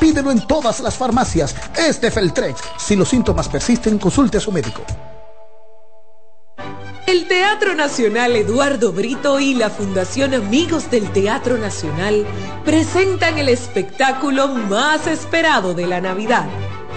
Pídelo en todas las farmacias. Es de Feltrex. Si los síntomas persisten, consulte a su médico. El Teatro Nacional Eduardo Brito y la Fundación Amigos del Teatro Nacional presentan el espectáculo más esperado de la Navidad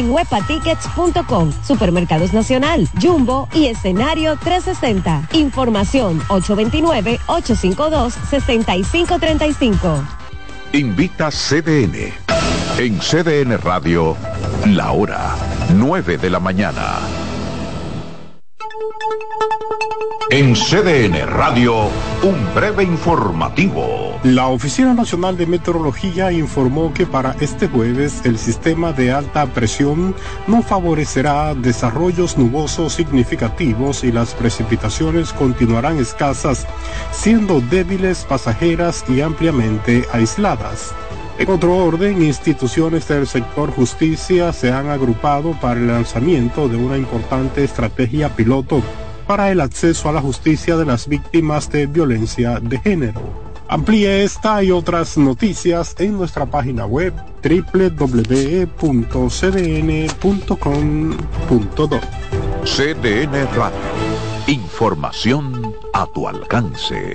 en webatickets.com, Supermercados Nacional, Jumbo y Escenario 360. Información 829-852-6535. Invita CDN. En CDN Radio, la hora 9 de la mañana. En CDN Radio, un breve informativo. La Oficina Nacional de Meteorología informó que para este jueves el sistema de alta presión no favorecerá desarrollos nubosos significativos y las precipitaciones continuarán escasas, siendo débiles, pasajeras y ampliamente aisladas. En otro orden, instituciones del sector justicia se han agrupado para el lanzamiento de una importante estrategia piloto para el acceso a la justicia de las víctimas de violencia de género. Amplíe esta y otras noticias en nuestra página web www.cdn.com.do. CDN Radio. Información a tu alcance.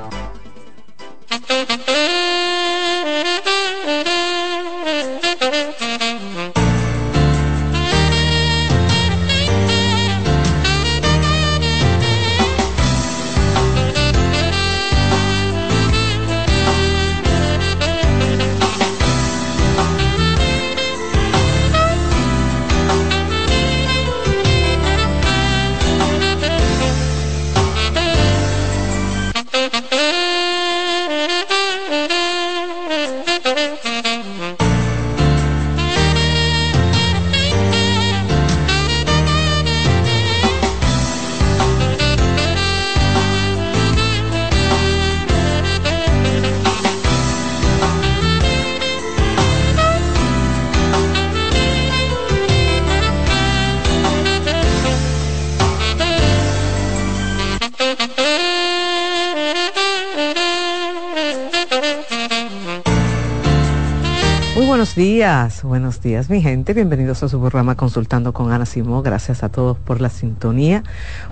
buenos días mi gente, bienvenidos a su programa Consultando con Ana Simó, gracias a todos por la sintonía.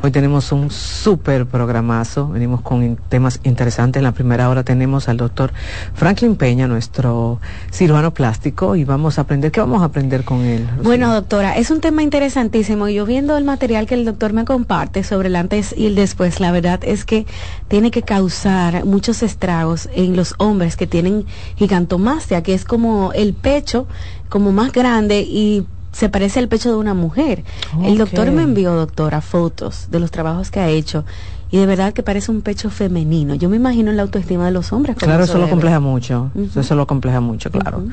Hoy tenemos un súper programazo, venimos con temas interesantes. En la primera hora tenemos al doctor Franklin Peña, nuestro cirujano plástico, y vamos a aprender, ¿qué vamos a aprender con él? Bueno, doctora, es un tema interesantísimo. Yo viendo el material que el doctor me comparte sobre el antes y el después, la verdad es que tiene que causar muchos estragos en los hombres que tienen gigantomastia, que es como el pecho como más grande y se parece al pecho de una mujer. El doctor me envió, doctora, fotos de los trabajos que ha hecho y de verdad que parece un pecho femenino. Yo me imagino en la autoestima de los hombres. Claro, eso, lo compleja mucho, eso lo compleja mucho, claro.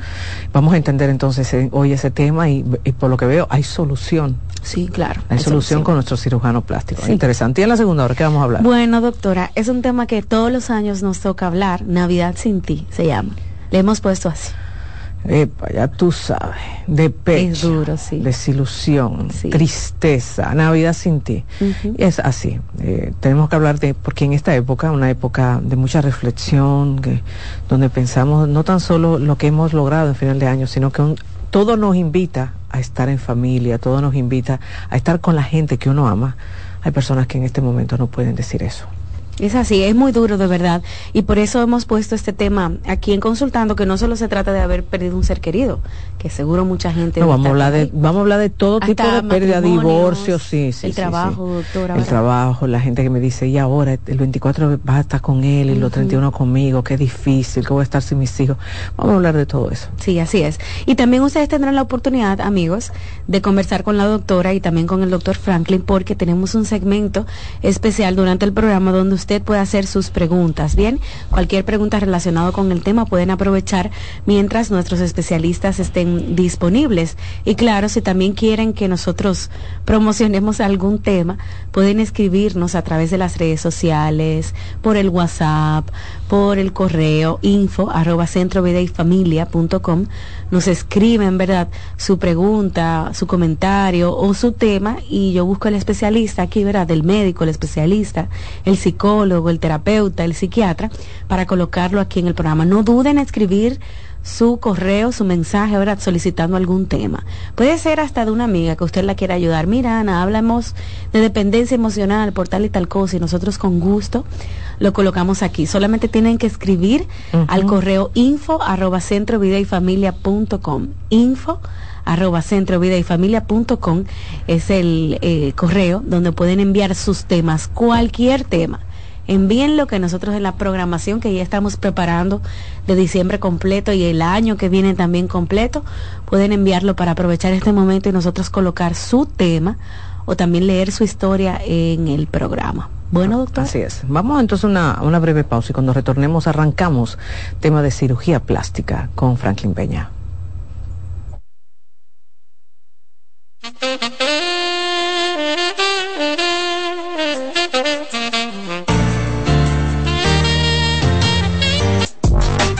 Vamos a entender entonces eh, hoy ese tema y, por lo que veo hay solución. Sí, claro. Hay, solución, con nuestro cirujano plástico. Interesante. ¿Y en la segunda hora qué vamos a hablar? Bueno, doctora, es un tema que todos los años nos toca hablar. Navidad sin ti se llama. Le hemos puesto así. Epa, ya tú sabes, de pecho, duro, sí. desilusión, tristeza, Navidad sin ti. Es así. Eh, tenemos que hablar de, porque en esta época, una época de mucha reflexión, que, donde pensamos no tan solo lo que hemos logrado en final de año, sino que todo nos invita a estar en familia, todo nos invita a estar con la gente que uno ama. Hay personas que en este momento no pueden decir eso. Es así, es muy duro de verdad. Y por eso hemos puesto este tema aquí en Consultando, que no solo se trata de haber perdido un ser querido, que seguro mucha gente... No, vamos, a hablar de, vamos a hablar de todo tipo de pérdida, divorcio, sí, sí. El trabajo, doctora. El trabajo, la gente que me dice, y ahora el 24 vas a estar con él y los 31 conmigo, qué difícil, que voy a estar sin mis hijos. Vamos a hablar de todo eso. Sí, así es. Y también ustedes tendrán la oportunidad, amigos, de conversar con la doctora y también con el doctor Franklin, porque tenemos un segmento especial durante el programa donde usted usted puede hacer sus preguntas. Bien, cualquier pregunta relacionada con el tema pueden aprovechar mientras nuestros especialistas estén disponibles. Y claro, si también quieren que nosotros promocionemos algún tema, pueden escribirnos a través de las redes sociales, por el WhatsApp, por el correo info arroba com Nos escriben, ¿verdad? Su pregunta, su comentario o su tema y yo busco el especialista aquí, ¿verdad? El médico, el especialista, el psicólogo, el terapeuta, el psiquiatra, para colocarlo aquí en el programa. No duden en escribir su correo, su mensaje, ¿verdad? Solicitando algún tema. Puede ser hasta de una amiga que usted la quiera ayudar. Mira, Ana, hablamos de dependencia emocional por tal y tal cosa y nosotros con gusto lo colocamos aquí. Solamente tienen que escribir al correo info arroba centro vida y familia punto com. Info arroba centro vida y familia punto com es el eh, correo donde pueden enviar sus temas, cualquier tema envíenlo que nosotros en la programación que ya estamos preparando de diciembre completo y el año que viene también completo, pueden enviarlo para aprovechar este momento y nosotros colocar su tema o también leer su historia en el programa. Bueno, doctor. Así es. Vamos entonces a una, una breve pausa y cuando retornemos arrancamos tema de cirugía plástica con Franklin Peña.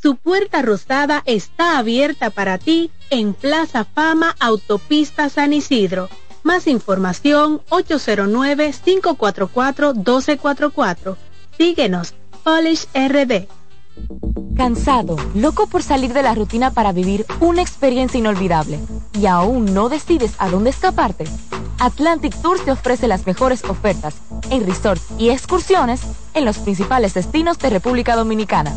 su puerta rosada está abierta para ti en Plaza Fama Autopista San Isidro. Más información 809-544-1244. Síguenos, Polish RD. Cansado, loco por salir de la rutina para vivir una experiencia inolvidable y aún no decides a dónde escaparte. Atlantic Tours te ofrece las mejores ofertas en resorts y excursiones en los principales destinos de República Dominicana.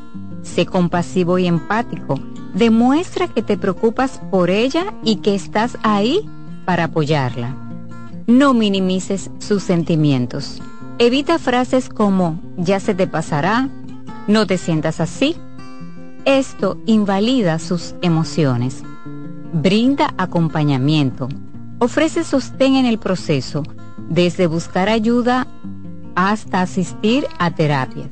Sé compasivo y empático Demuestra que te preocupas por ella y que estás ahí para apoyarla. No minimices sus sentimientos. Evita frases como ya se te pasará, no te sientas así. Esto invalida sus emociones. Brinda acompañamiento. Ofrece sostén en el proceso, desde buscar ayuda hasta asistir a terapias.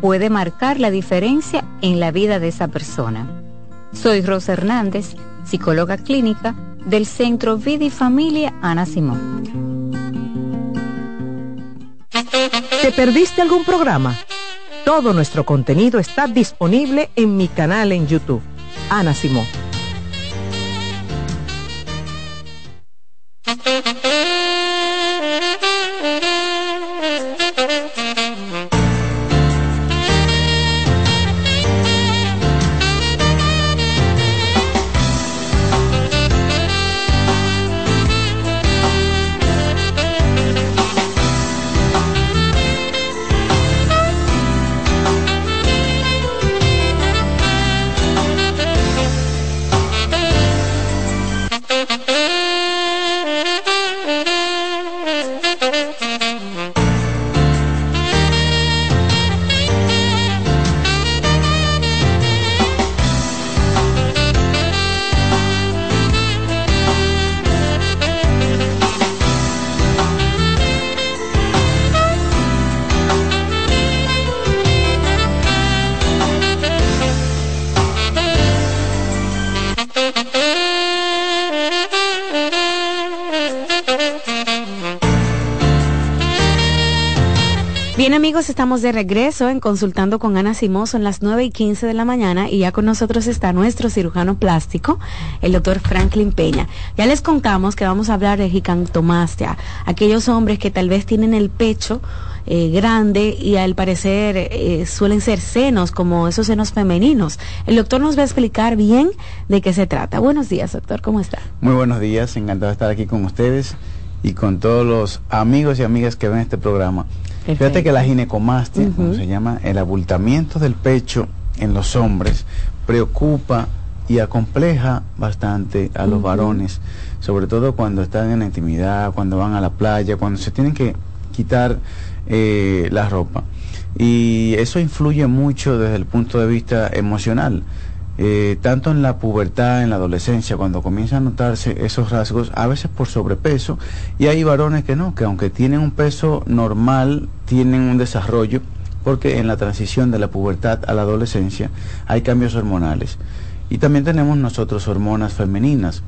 puede marcar la diferencia en la vida de esa persona. Soy Rosa Hernández, psicóloga clínica del Centro Vida y Familia Ana Simón. ¿Te perdiste algún programa? Todo nuestro contenido está disponible en mi canal en YouTube, Ana Simón. Estamos de regreso en Consultando con Ana Simón, son las 9 y 15 de la mañana y ya con nosotros está nuestro cirujano plástico, el doctor Franklin Peña. Ya les contamos que vamos a hablar de gigantomastia, aquellos hombres que tal vez tienen el pecho eh, grande y al parecer eh, suelen ser senos, como esos senos femeninos. El doctor nos va a explicar bien de qué se trata. Buenos días, doctor, ¿cómo está? Muy buenos días, encantado de estar aquí con ustedes y con todos los amigos y amigas que ven este programa. Fíjate que la ginecomastia, como se llama, el abultamiento del pecho en los hombres, preocupa y acompleja bastante a los varones, sobre todo cuando están en la intimidad, cuando van a la playa, cuando se tienen que quitar eh, la ropa. Y eso influye mucho desde el punto de vista emocional. Eh, tanto en la pubertad, en la adolescencia, cuando comienzan a notarse esos rasgos, a veces por sobrepeso, y hay varones que no, que aunque tienen un peso normal, tienen un desarrollo, porque en la transición de la pubertad a la adolescencia hay cambios hormonales. Y también tenemos nosotros hormonas femeninas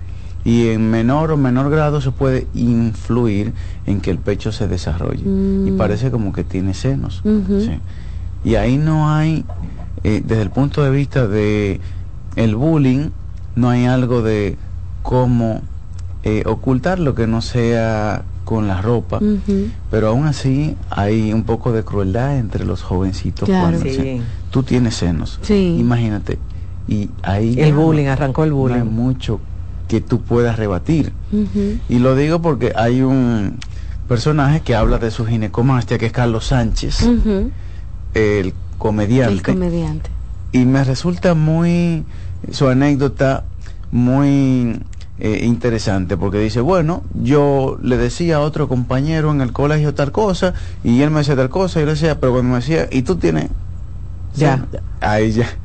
y en menor o menor grado se puede influir en que el pecho se desarrolle y mm. parece como que tiene senos. Y ahí no hay, eh, desde el punto de vista de el bullying, no hay algo de cómo eh, ocultar lo que no sea con la ropa, pero aún así hay un poco de crueldad entre los jovencitos cuando tú tienes senos, imagínate, y ahí el bullying arrancó el bullying, mucho que tú puedas rebatir. Y lo digo porque hay un personaje que habla de su ginecomastia, que es Carlos Sánchez, el comediante. El comediante. Y me resulta muy, su anécdota muy eh, interesante, porque dice, bueno, yo le decía a otro compañero en el colegio tal cosa, y él me decía tal cosa, y yo le decía, pero cuando me decía, ¿y tú tienes? Ya. Ahí ya.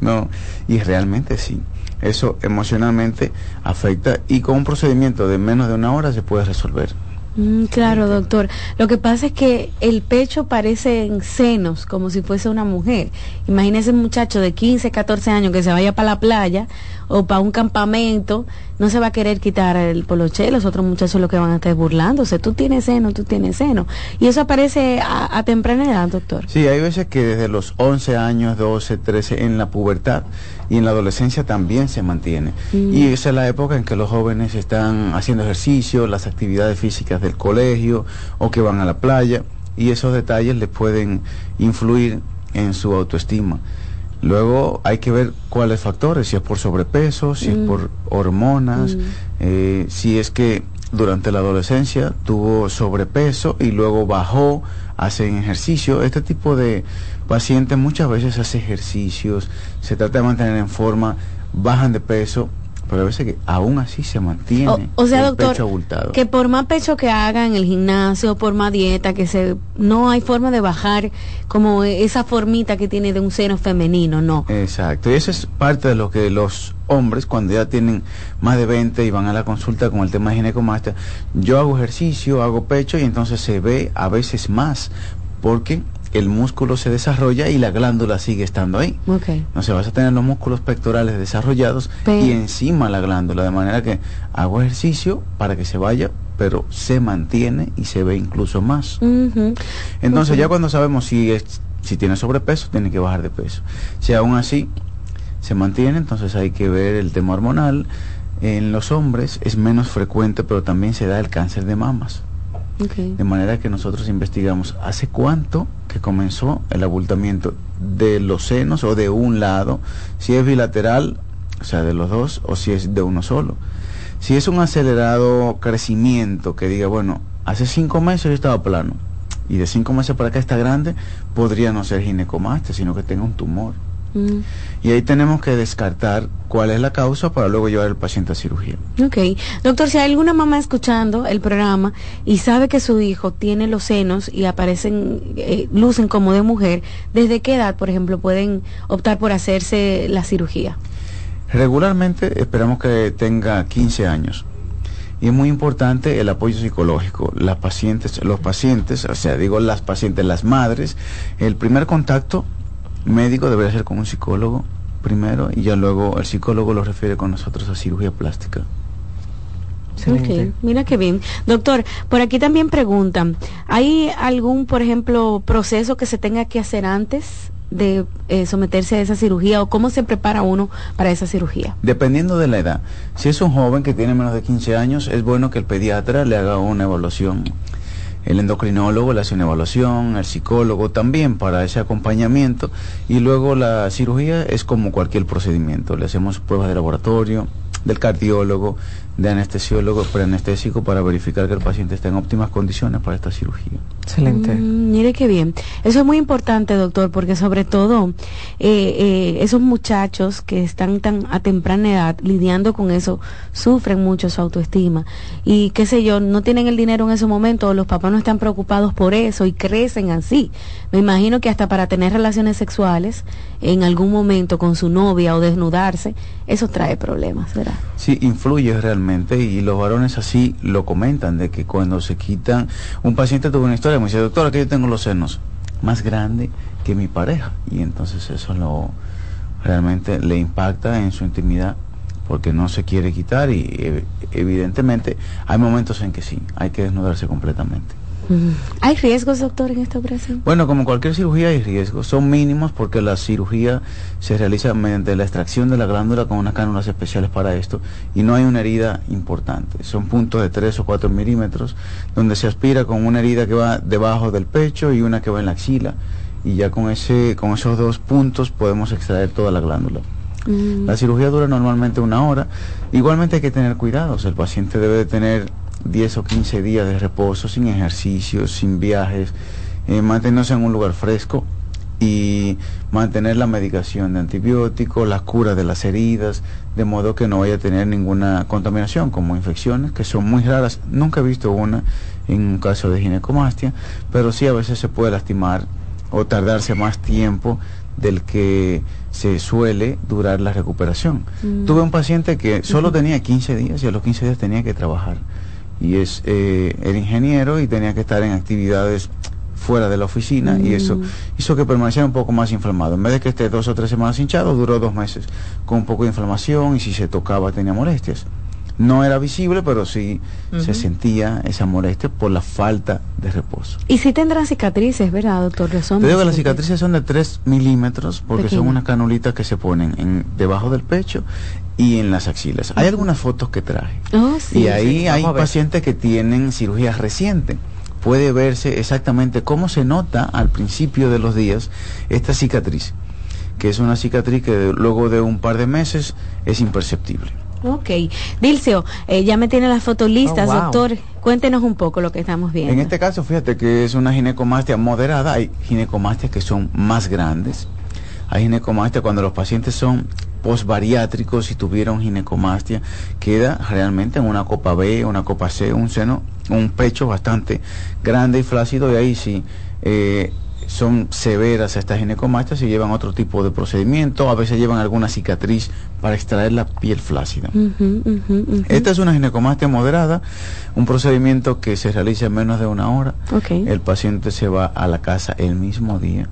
No, y realmente sí eso emocionalmente afecta y con un procedimiento de menos de una hora se puede resolver. Mm, claro, doctor. Lo que pasa es que el pecho parece en senos, como si fuese una mujer. Imagínese un muchacho de 15, 14 años que se vaya para la playa o para un campamento, no se va a querer quitar el poloche, los otros muchachos lo que van a estar burlándose. Tú tienes seno, tú tienes seno. Y eso aparece a, temprana edad, doctor. Sí, hay veces que desde los 11 años, 12, 13, en la pubertad y en la adolescencia también se mantiene. Mm. Y esa es la época en que los jóvenes están haciendo ejercicio, las actividades físicas del colegio o que van a la playa y esos detalles les pueden influir en su autoestima. Luego hay que ver cuáles factores, si es por sobrepeso, si es mm. por hormonas, mm. eh, si es que durante la adolescencia tuvo sobrepeso y luego bajó, hacen ejercicio. Este tipo de pacientes muchas veces hace ejercicios, se trata de mantener en forma, bajan de peso pero a veces que aún así se mantiene o, sea, el pecho abultado. Que por más pecho que haga en el gimnasio, por más dieta, que se no hay forma de bajar como esa formita que tiene de un seno femenino, no. Exacto, y eso es parte de lo que los hombres cuando ya tienen más de 20 y van a la consulta con el tema de ginecomastia, yo hago ejercicio, hago pecho y entonces se ve a veces más porque el músculo se desarrolla y la glándula sigue estando ahí. Okay. se vas a tener los músculos pectorales desarrollados y encima la glándula, de manera que hago ejercicio para que se vaya, pero se mantiene y se ve incluso más. Entonces ya cuando sabemos si, es, si tiene sobrepeso, tiene que bajar de peso. Si aún así se mantiene, entonces hay que ver el tema hormonal. En los hombres es menos frecuente, pero también se da el cáncer de mamas. De manera que nosotros investigamos hace cuánto que comenzó el abultamiento de los senos o de un lado, si es bilateral, o sea, de los dos, o si es de uno solo. Si es un acelerado crecimiento que diga, bueno, hace cinco meses yo estaba plano y de cinco meses para acá está grande, podría no ser ginecomastia, sino que tenga un tumor. Mm. Y ahí tenemos que descartar cuál es la causa para luego llevar al paciente a cirugía. Ok. Doctor, si hay alguna mamá escuchando el programa y sabe que su hijo tiene los senos y aparecen, eh, lucen como de mujer, ¿desde qué edad, por ejemplo, pueden optar por hacerse la cirugía? Regularmente esperamos que tenga 15 años. Y es muy importante el apoyo psicológico. Las pacientes, los pacientes, o sea, digo las pacientes, las madres, el primer contacto médico debería ser con un psicólogo primero y ya luego el psicólogo lo refiere con nosotros a cirugía plástica. Ok, mira qué bien. Doctor, por aquí también preguntan, ¿hay algún, por ejemplo, proceso que se tenga que hacer antes de eh, someterse a esa cirugía o cómo se prepara uno para esa cirugía? Dependiendo de la edad. Si es un joven que tiene menos de 15 años, es bueno que el pediatra le haga una evaluación. El endocrinólogo le hace una evaluación, el psicólogo también para ese acompañamiento y luego la cirugía es como cualquier procedimiento. Le hacemos pruebas de laboratorio, del cardiólogo, de anestesiólogo preanestésico para verificar que el paciente está en óptimas condiciones para esta cirugía. Excelente. Mm, mire qué bien. Eso es muy importante, doctor, porque sobre todo eh, eh, esos muchachos que están tan a temprana edad lidiando con eso sufren mucho su autoestima y qué sé yo, no tienen el dinero en ese momento, los papás no están preocupados por eso y crecen así. Me imagino que hasta para tener relaciones sexuales en algún momento con su novia o desnudarse, eso trae problemas, ¿verdad? Sí, influye realmente y los varones así lo comentan, de que cuando se quitan, un paciente tuvo una historia, me dice, doctora, que yo tengo los senos más grandes que mi pareja y entonces eso lo realmente le impacta en su intimidad porque no se quiere quitar y evidentemente hay momentos en que sí, hay que desnudarse completamente. ¿Hay riesgos, doctor, en esta operación? Bueno, como cualquier cirugía hay riesgos. Son mínimos porque la cirugía se realiza mediante la extracción de la glándula con unas cánulas especiales para esto y no hay una herida importante. Son puntos de 3 o 4 milímetros donde se aspira con una herida que va debajo del pecho y una que va en la axila y ya con, ese, con esos dos puntos podemos extraer toda la glándula. Mm. La cirugía dura normalmente una hora. Igualmente hay que tener cuidados. El paciente debe de tener 10 o 15 días de reposo, sin ejercicios, sin viajes, eh, mantenerse en un lugar fresco y mantener la medicación de antibióticos, la cura de las heridas, de modo que no vaya a tener ninguna contaminación, como infecciones, que son muy raras. Nunca he visto una en un caso de ginecomastia, pero sí a veces se puede lastimar o tardarse más tiempo del que se suele durar la recuperación. Mm. Tuve un paciente que solo tenía 15 días y a los 15 días tenía que trabajar y es eh, el ingeniero y tenía que estar en actividades fuera de la oficina y eso mm. hizo que permaneciera un poco más inflamado. En vez de que esté dos o tres semanas hinchado, duró dos meses con un poco de inflamación y si se tocaba tenía molestias. No era visible, pero sí se sentía esa molestia por la falta de reposo. Y si tendrán cicatrices, ¿verdad, doctor? Te digo que las cicatrices son de 3 milímetros porque son unas canulitas que se ponen en, debajo del pecho y en las axilas. Hay algunas fotos que traje. Oh, y ahí hay pacientes que tienen cirugías recientes. Puede verse exactamente cómo se nota al principio de los días esta cicatriz, que es una cicatriz que luego de un par de meses es imperceptible. Ok. Dilcio, eh, ya me tiene las fotos listas, oh, doctor. Cuéntenos un poco lo que estamos viendo. En este caso, fíjate que es una ginecomastia moderada. Hay ginecomastias que son más grandes. Hay ginecomastia cuando los pacientes son posbariátricos y tuvieron ginecomastia, queda realmente en una copa B, una copa C, un seno, un pecho bastante grande y flácido, y ahí sí eh, son severas estas ginecomastias y llevan otro tipo de procedimiento, a veces llevan alguna cicatriz para extraer la piel flácida. Esta es una ginecomastia moderada, un procedimiento que se realiza en menos de una hora. El paciente se va a la casa el mismo día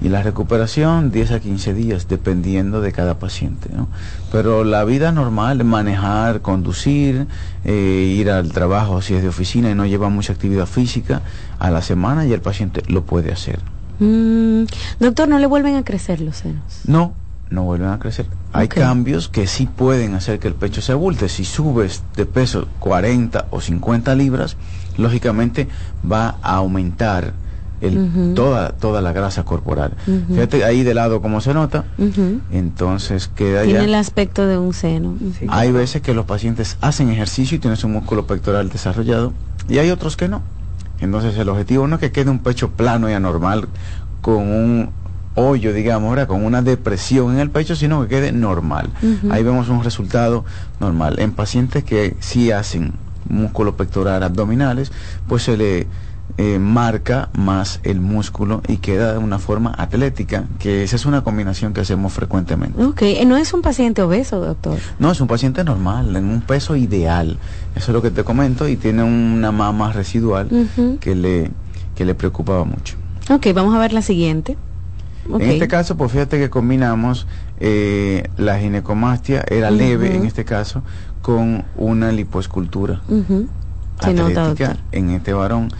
y la recuperación 10 a 15 días dependiendo de cada paciente. ¿no? Pero la vida normal, manejar, conducir, eh, ir al trabajo si es de oficina y no lleva mucha actividad física a la semana y el paciente lo puede hacer. Mm, doctor, ¿no le vuelven a crecer los senos? No, no vuelven a crecer. Hay cambios que sí pueden hacer que el pecho se abulte. Si subes de peso 40 o 50 libras, lógicamente va a aumentar el, toda, toda la grasa corporal. Fíjate ahí de lado como se nota, entonces queda Tiene el aspecto de un seno. Hay veces que los pacientes hacen ejercicio y tienen su músculo pectoral desarrollado y hay otros que no. Entonces el objetivo no es que quede un pecho plano y anormal con un hoyo, digamos, ahora con una depresión en el pecho, sino que quede normal. Ahí vemos un resultado normal. En pacientes que sí hacen músculo pectoral abdominales, pues se le eh, marca más el músculo y queda de una forma atlética, que esa es una combinación que hacemos frecuentemente. Ok, no es un paciente obeso, doctor. No, es un paciente normal, en un peso ideal. Eso es lo que te comento y tiene una mama residual que, le, que le preocupaba mucho. Ok, vamos a ver la siguiente. En este caso, pues fíjate que combinamos eh, la ginecomastia, era leve en este caso, con una lipoescultura. Se nota, atlética doctor. en este varón.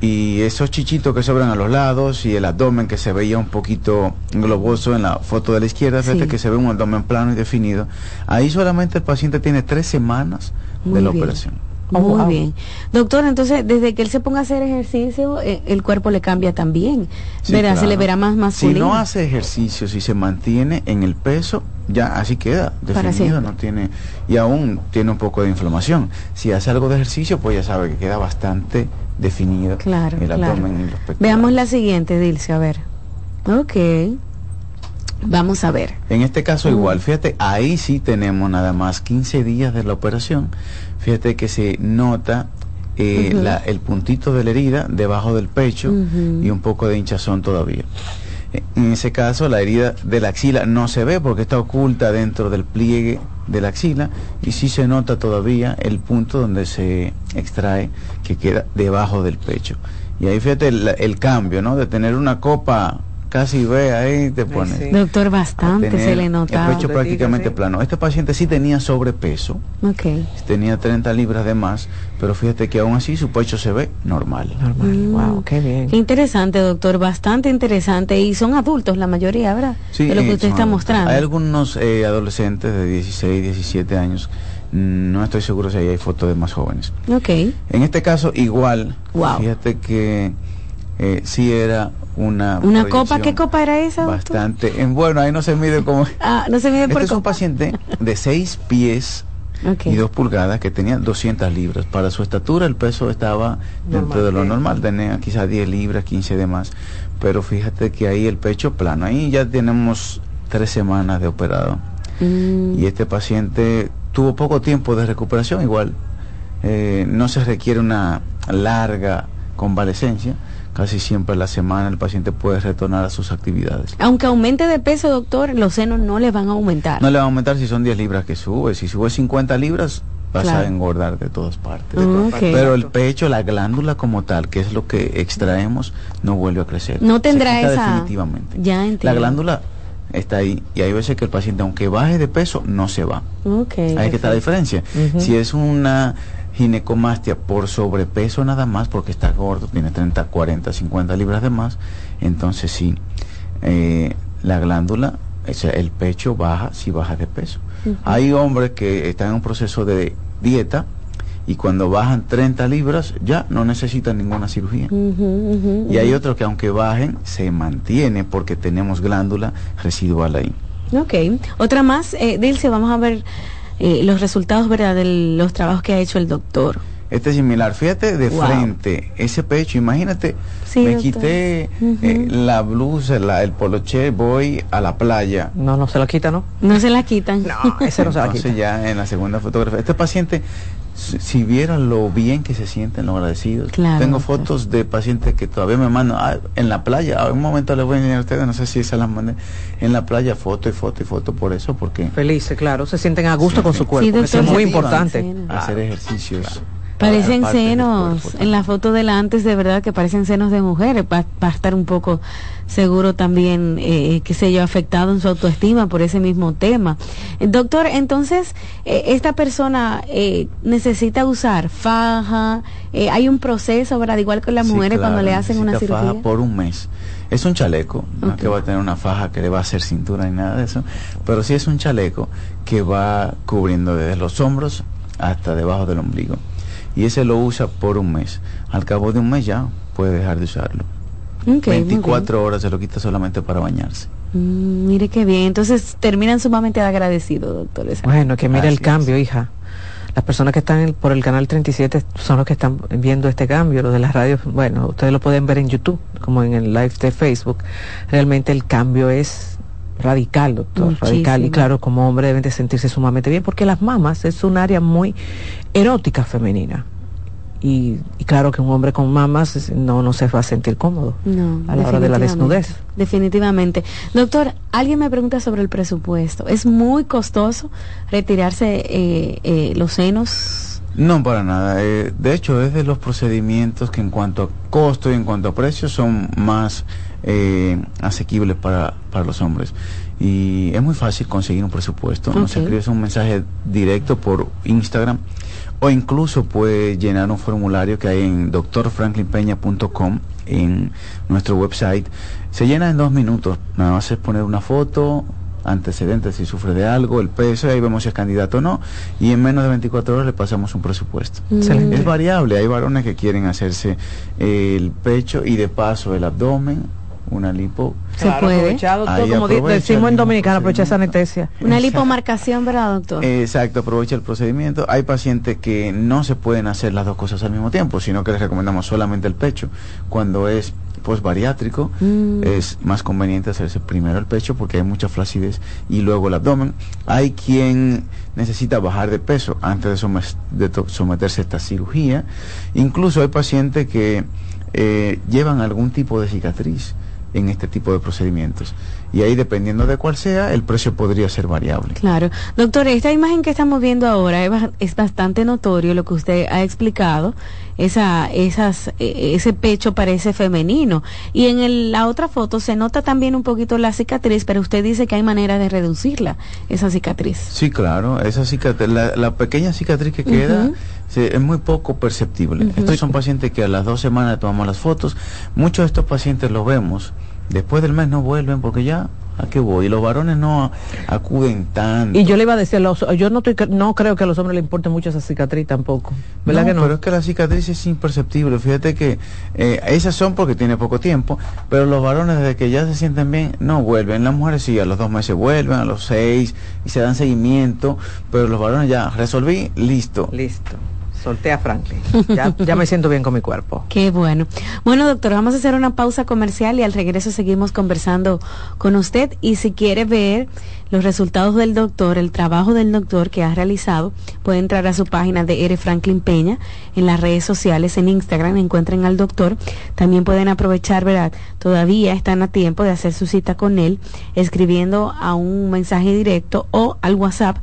Y esos chichitos que sobran a los lados y el abdomen que se veía un poquito globoso en la foto de la izquierda, fíjate Sí. que se ve un abdomen plano y definido. Ahí solamente el paciente tiene tres semanas Muy de la bien. operación. Oh, Muy bien. Doctor, entonces, desde que él se ponga a hacer ejercicio, eh, el cuerpo le cambia también. Sí, Verá, se le verá más Si masculino. no hace ejercicio, si se mantiene en el peso, ya así queda definido, no tiene y aún tiene un poco de inflamación. Si hace algo de ejercicio, pues ya sabe que queda bastante definido Claro, el claro. abdomen y los pectorales. Veamos la siguiente, Dilce, a ver. Ok. Vamos a ver. En este caso igual, fíjate, ahí sí tenemos nada más 15 días de la operación. Fíjate que se nota eh, la- el puntito de la herida debajo del pecho y un poco de hinchazón todavía. Eh, En ese caso la herida de la axila no se ve porque está oculta dentro del pliegue de la axila y sí se nota todavía el punto donde se extrae que queda debajo del pecho. Y ahí fíjate el, el cambio, ¿no? De tener una copa casi ve ahí te pone Doctor, bastante se le notaba. el pecho prácticamente plano. Este paciente sí tenía sobrepeso, Ok. tenía 30 libras de más, pero fíjate que aún así su pecho se ve normal. Mm, Wow, qué bien. Qué interesante, doctor, bastante interesante. Y son adultos la mayoría, ¿verdad? Sí, de lo que usted está adultos. mostrando. Hay algunos eh, adolescentes de 16, 17 años, mm, no estoy seguro si ahí hay fotos de más jóvenes. Ok. En este caso igual, Wow. fíjate que eh, sí era una... ¿Una copa? ¿Qué copa era esa, doctor? Bastante, en- bueno, ahí no se mide como... Ah, no se mide por Este es un paciente de 6 pies y 2 pulgadas que tenía 200 libras. Para su estatura el peso estaba dentro de lo normal, tenía quizás 10 libras, 15 de más. Pero fíjate que ahí el pecho plano, ahí ya tenemos tres semanas de operado. Mm, Y este paciente tuvo poco tiempo de recuperación, igual eh, no se requiere una larga convalecencia, casi siempre a la semana el paciente puede retornar a sus actividades. Aunque aumente de peso, doctor, los senos no le van a aumentar. No le va a aumentar si son 10 libras que sube. Si sube 50 libras, vas Claro. a engordar de todas partes. Pero el pecho, la glándula como tal, que es lo que extraemos, no vuelve a crecer. No Se tendrá quita esa- Definitivamente. Ya La entiendo. glándula está ahí y hay veces que el paciente, aunque baje de peso, no se va. Ahí que está la diferencia. Si es una ginecomastia por sobrepeso nada más, porque está gordo, tiene 30, 40, 50 libras de más, entonces sí, eh, la glándula, o sea, el pecho baja si baja de peso. Hay hombres que están en un proceso de dieta y cuando bajan 30 libras ya no necesitan ninguna cirugía. Y hay otros que aunque bajen, se mantiene porque tenemos glándula residual ahí. Ok. Otra más, eh, Dilce, vamos a ver eh, los resultados, ¿verdad?, de los trabajos que ha hecho el doctor. Este es similar. Fíjate de Wow. frente, ese pecho, imagínate, Sí, me doctor. quité eh, la blusa, la- el poloché, voy a la playa. No, no se lo quita, ¿no? No se la quitan. No, ese no se la Entonces quita. ya en la segunda fotografía, este paciente, si, si vieran lo bien que se sienten, lo agradecidos. Claro, Tengo doctor. fotos de pacientes que todavía me mandan "Ah, en la playa. A un momento les voy a enseñar a ustedes, no sé si se las mandé. En la playa, foto y foto y foto por eso, porque Felices, claro, se sienten a gusto Sí, con sí. su cuerpo, Sí, que eso es muy importante. hacer ejercicios. Parecen senos, en la foto de la antes de verdad que parecen senos de mujeres, va, va a estar un poco seguro también, eh, qué sé yo, afectado en su autoestima por ese mismo tema. Eh, doctor, entonces, eh, esta persona eh, necesita usar faja, hay un proceso, ¿verdad? Igual que las Sí, mujeres cuando le hacen una cirugía. faja por un mes. Es un chaleco, no es Ok. que va a tener una faja que le va a hacer cintura ni nada de eso, pero sí es un chaleco que va cubriendo desde los hombros hasta debajo del ombligo. Y ese lo usa por un mes. Al cabo de un mes ya puede dejar de usarlo. Ok, muy bien. 24 horas se lo quita solamente para bañarse. Mm, mire qué bien, entonces terminan sumamente agradecidos, doctor. esa- Bueno, que mira el cambio, hija. Las personas que están en- por el canal 37 son los que están viendo este cambio, los de las radios. Bueno, ustedes lo pueden ver en YouTube, como en el live de Facebook. Realmente el cambio es radical, doctor, radical. Y claro, como hombre deben de sentirse sumamente bien, porque las mamas es un área muy erótica femenina. Y, y claro que un hombre con mamas no, no se va a sentir cómodo No, a la hora de la desnudez. Definitivamente. Doctor, alguien me pregunta sobre el presupuesto. ¿Es muy costoso retirarse eh, eh, los senos? No, para nada. Eh, de hecho, es de los procedimientos que en cuanto a costo y en cuanto a precio son más eh, asequibles para, para los hombres. y es muy fácil conseguir un presupuesto. Nos Ok. escribes un mensaje directo por Instagram o incluso puedes llenar un formulario que hay en doctorfranklinpeña.com en nuestro website. Se llena en dos minutos. Nada más es poner una foto, antecedentes si sufre de algo, el peso, y ahí vemos si es candidato o no. Y en menos de 24 horas le pasamos un presupuesto. Excelente. Es variable. Hay varones que quieren hacerse el pecho y de paso el abdomen, una lipo. Se puede. Aprovechado, todo, como decimos en dominicano, aprovecha esa anestesia. Una lipomarcación, ¿verdad, doctor? Exacto, aprovecha el procedimiento. Hay pacientes que no se pueden hacer las dos cosas al mismo tiempo, sino que les recomendamos solamente el pecho. Cuando es postbariátrico, Mm. es más conveniente hacerse primero el pecho porque hay mucha flacidez y luego el abdomen. Hay quien necesita bajar de peso antes de, someterse a esta cirugía. Incluso hay pacientes que eh, llevan algún tipo de cicatriz en este tipo de procedimientos. Y ahí, dependiendo de cuál sea, el precio podría ser variable. Claro. Doctor, esta imagen que estamos viendo ahora es, ba- es bastante notorio lo que usted ha explicado. Esa, esas, eh, ese pecho parece femenino. Y en el- la otra foto se nota también un poquito la cicatriz, pero usted dice que hay manera de reducirla, esa cicatriz. Sí, claro, esa cicatriz, la, la pequeña cicatriz que queda se- es muy poco perceptible. Ujú. Estos son pacientes que a las dos semanas tomamos las fotos. Muchos de estos pacientes los vemos, después del mes no vuelven porque ya, ¿a qué voy? Y los varones no acuden tanto. Y yo le iba a decir, los, yo no, estoy, no creo que a los hombres le importe mucho esa cicatriz tampoco. ¿Verdad no, que no? pero es que la cicatriz es imperceptible. Fíjate que eh, esas son porque tiene poco tiempo, pero los varones desde que ya se sienten bien no vuelven. Las mujeres sí, a los dos meses vuelven, a los seis y se dan seguimiento, pero los varones ya resolví, listo. Listo. Solté a Franklin. Ya, ya me siento bien con mi cuerpo. Qué bueno. Bueno, doctor, vamos a hacer una pausa comercial y al regreso seguimos conversando con usted. Y si quiere ver los resultados del doctor, el trabajo del doctor que ha realizado, puede entrar a su página de R. Franklin Peña en las redes sociales, en Instagram, encuentren al doctor. También pueden aprovechar, ¿verdad? Todavía están a tiempo de hacer su cita con él, escribiendo a un mensaje directo o al WhatsApp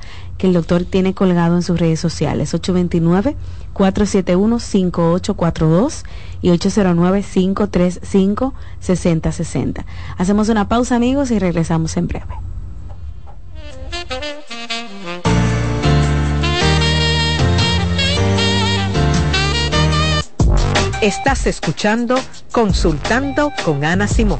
el doctor tiene colgado en sus redes sociales. 829-471-5842 y 809-535-6060. Hacemos una pausa amigos y regresamos en breve. Estás escuchando Consultando con Ana Simón.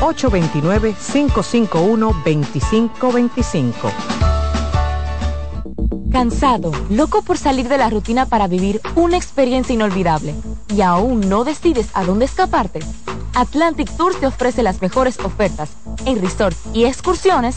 829-551-2525. Cansado, loco por salir de la rutina para vivir una experiencia inolvidable y aún no decides a dónde escaparte. Atlantic Tours te ofrece las mejores ofertas en resorts y excursiones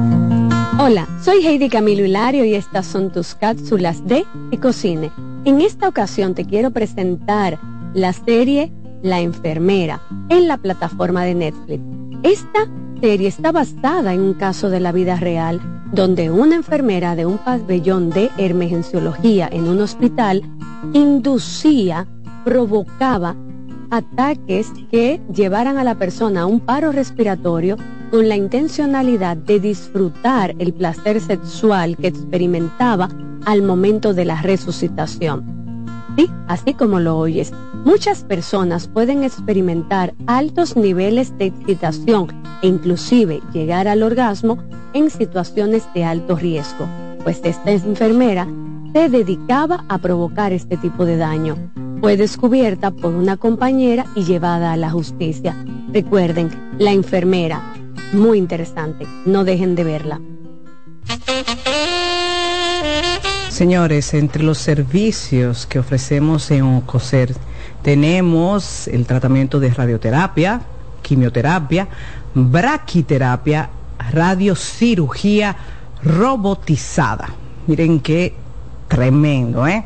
Hola, soy Heidi Camilo Hilario y estas son tus cápsulas de Ecocine. En esta ocasión te quiero presentar la serie La enfermera en la plataforma de Netflix. Esta serie está basada en un caso de la vida real donde una enfermera de un pabellón de emergenciología en un hospital inducía, provocaba ataques que llevaran a la persona a un paro respiratorio con la intencionalidad de disfrutar el placer sexual que experimentaba al momento de la resucitación. Sí, así como lo oyes, muchas personas pueden experimentar altos niveles de excitación e inclusive llegar al orgasmo en situaciones de alto riesgo, pues esta enfermera se dedicaba a provocar este tipo de daño. Fue descubierta por una compañera y llevada a la justicia. Recuerden, la enfermera muy interesante. No dejen de verla. Señores, entre los servicios que ofrecemos en OCOSER tenemos el tratamiento de radioterapia, quimioterapia, braquiterapia, radiocirugía robotizada. Miren qué tremendo, ¿eh?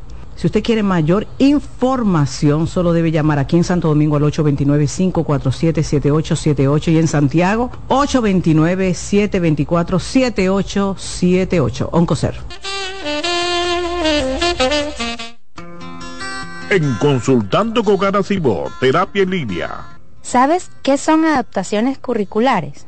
si usted quiere mayor información, solo debe llamar aquí en Santo Domingo al 829-547-7878 y en Santiago 829-724-7878. Oncocer. En Consultando con Garacimo, Terapia en Línea. ¿Sabes qué son adaptaciones curriculares?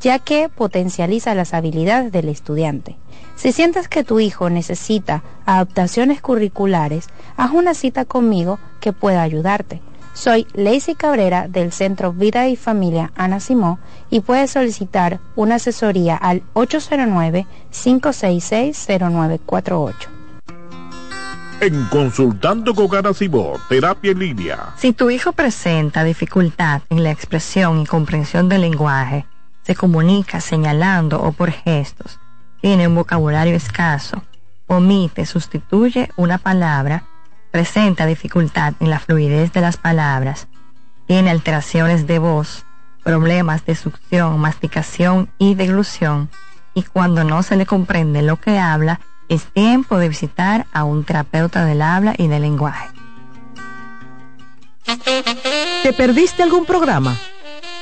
ya que potencializa las habilidades del estudiante. Si sientes que tu hijo necesita adaptaciones curriculares, haz una cita conmigo que pueda ayudarte. Soy Lacey Cabrera del Centro Vida y Familia Ana Simó y puedes solicitar una asesoría al 809-566-0948. En Consultando con Ana Simó, Terapia en Línea. Si tu hijo presenta dificultad en la expresión y comprensión del lenguaje, se comunica señalando o por gestos, tiene un vocabulario escaso, omite, sustituye una palabra, presenta dificultad en la fluidez de las palabras, tiene alteraciones de voz, problemas de succión, masticación y deglución, y cuando no se le comprende lo que habla, es tiempo de visitar a un terapeuta del habla y del lenguaje. ¿Te perdiste algún programa?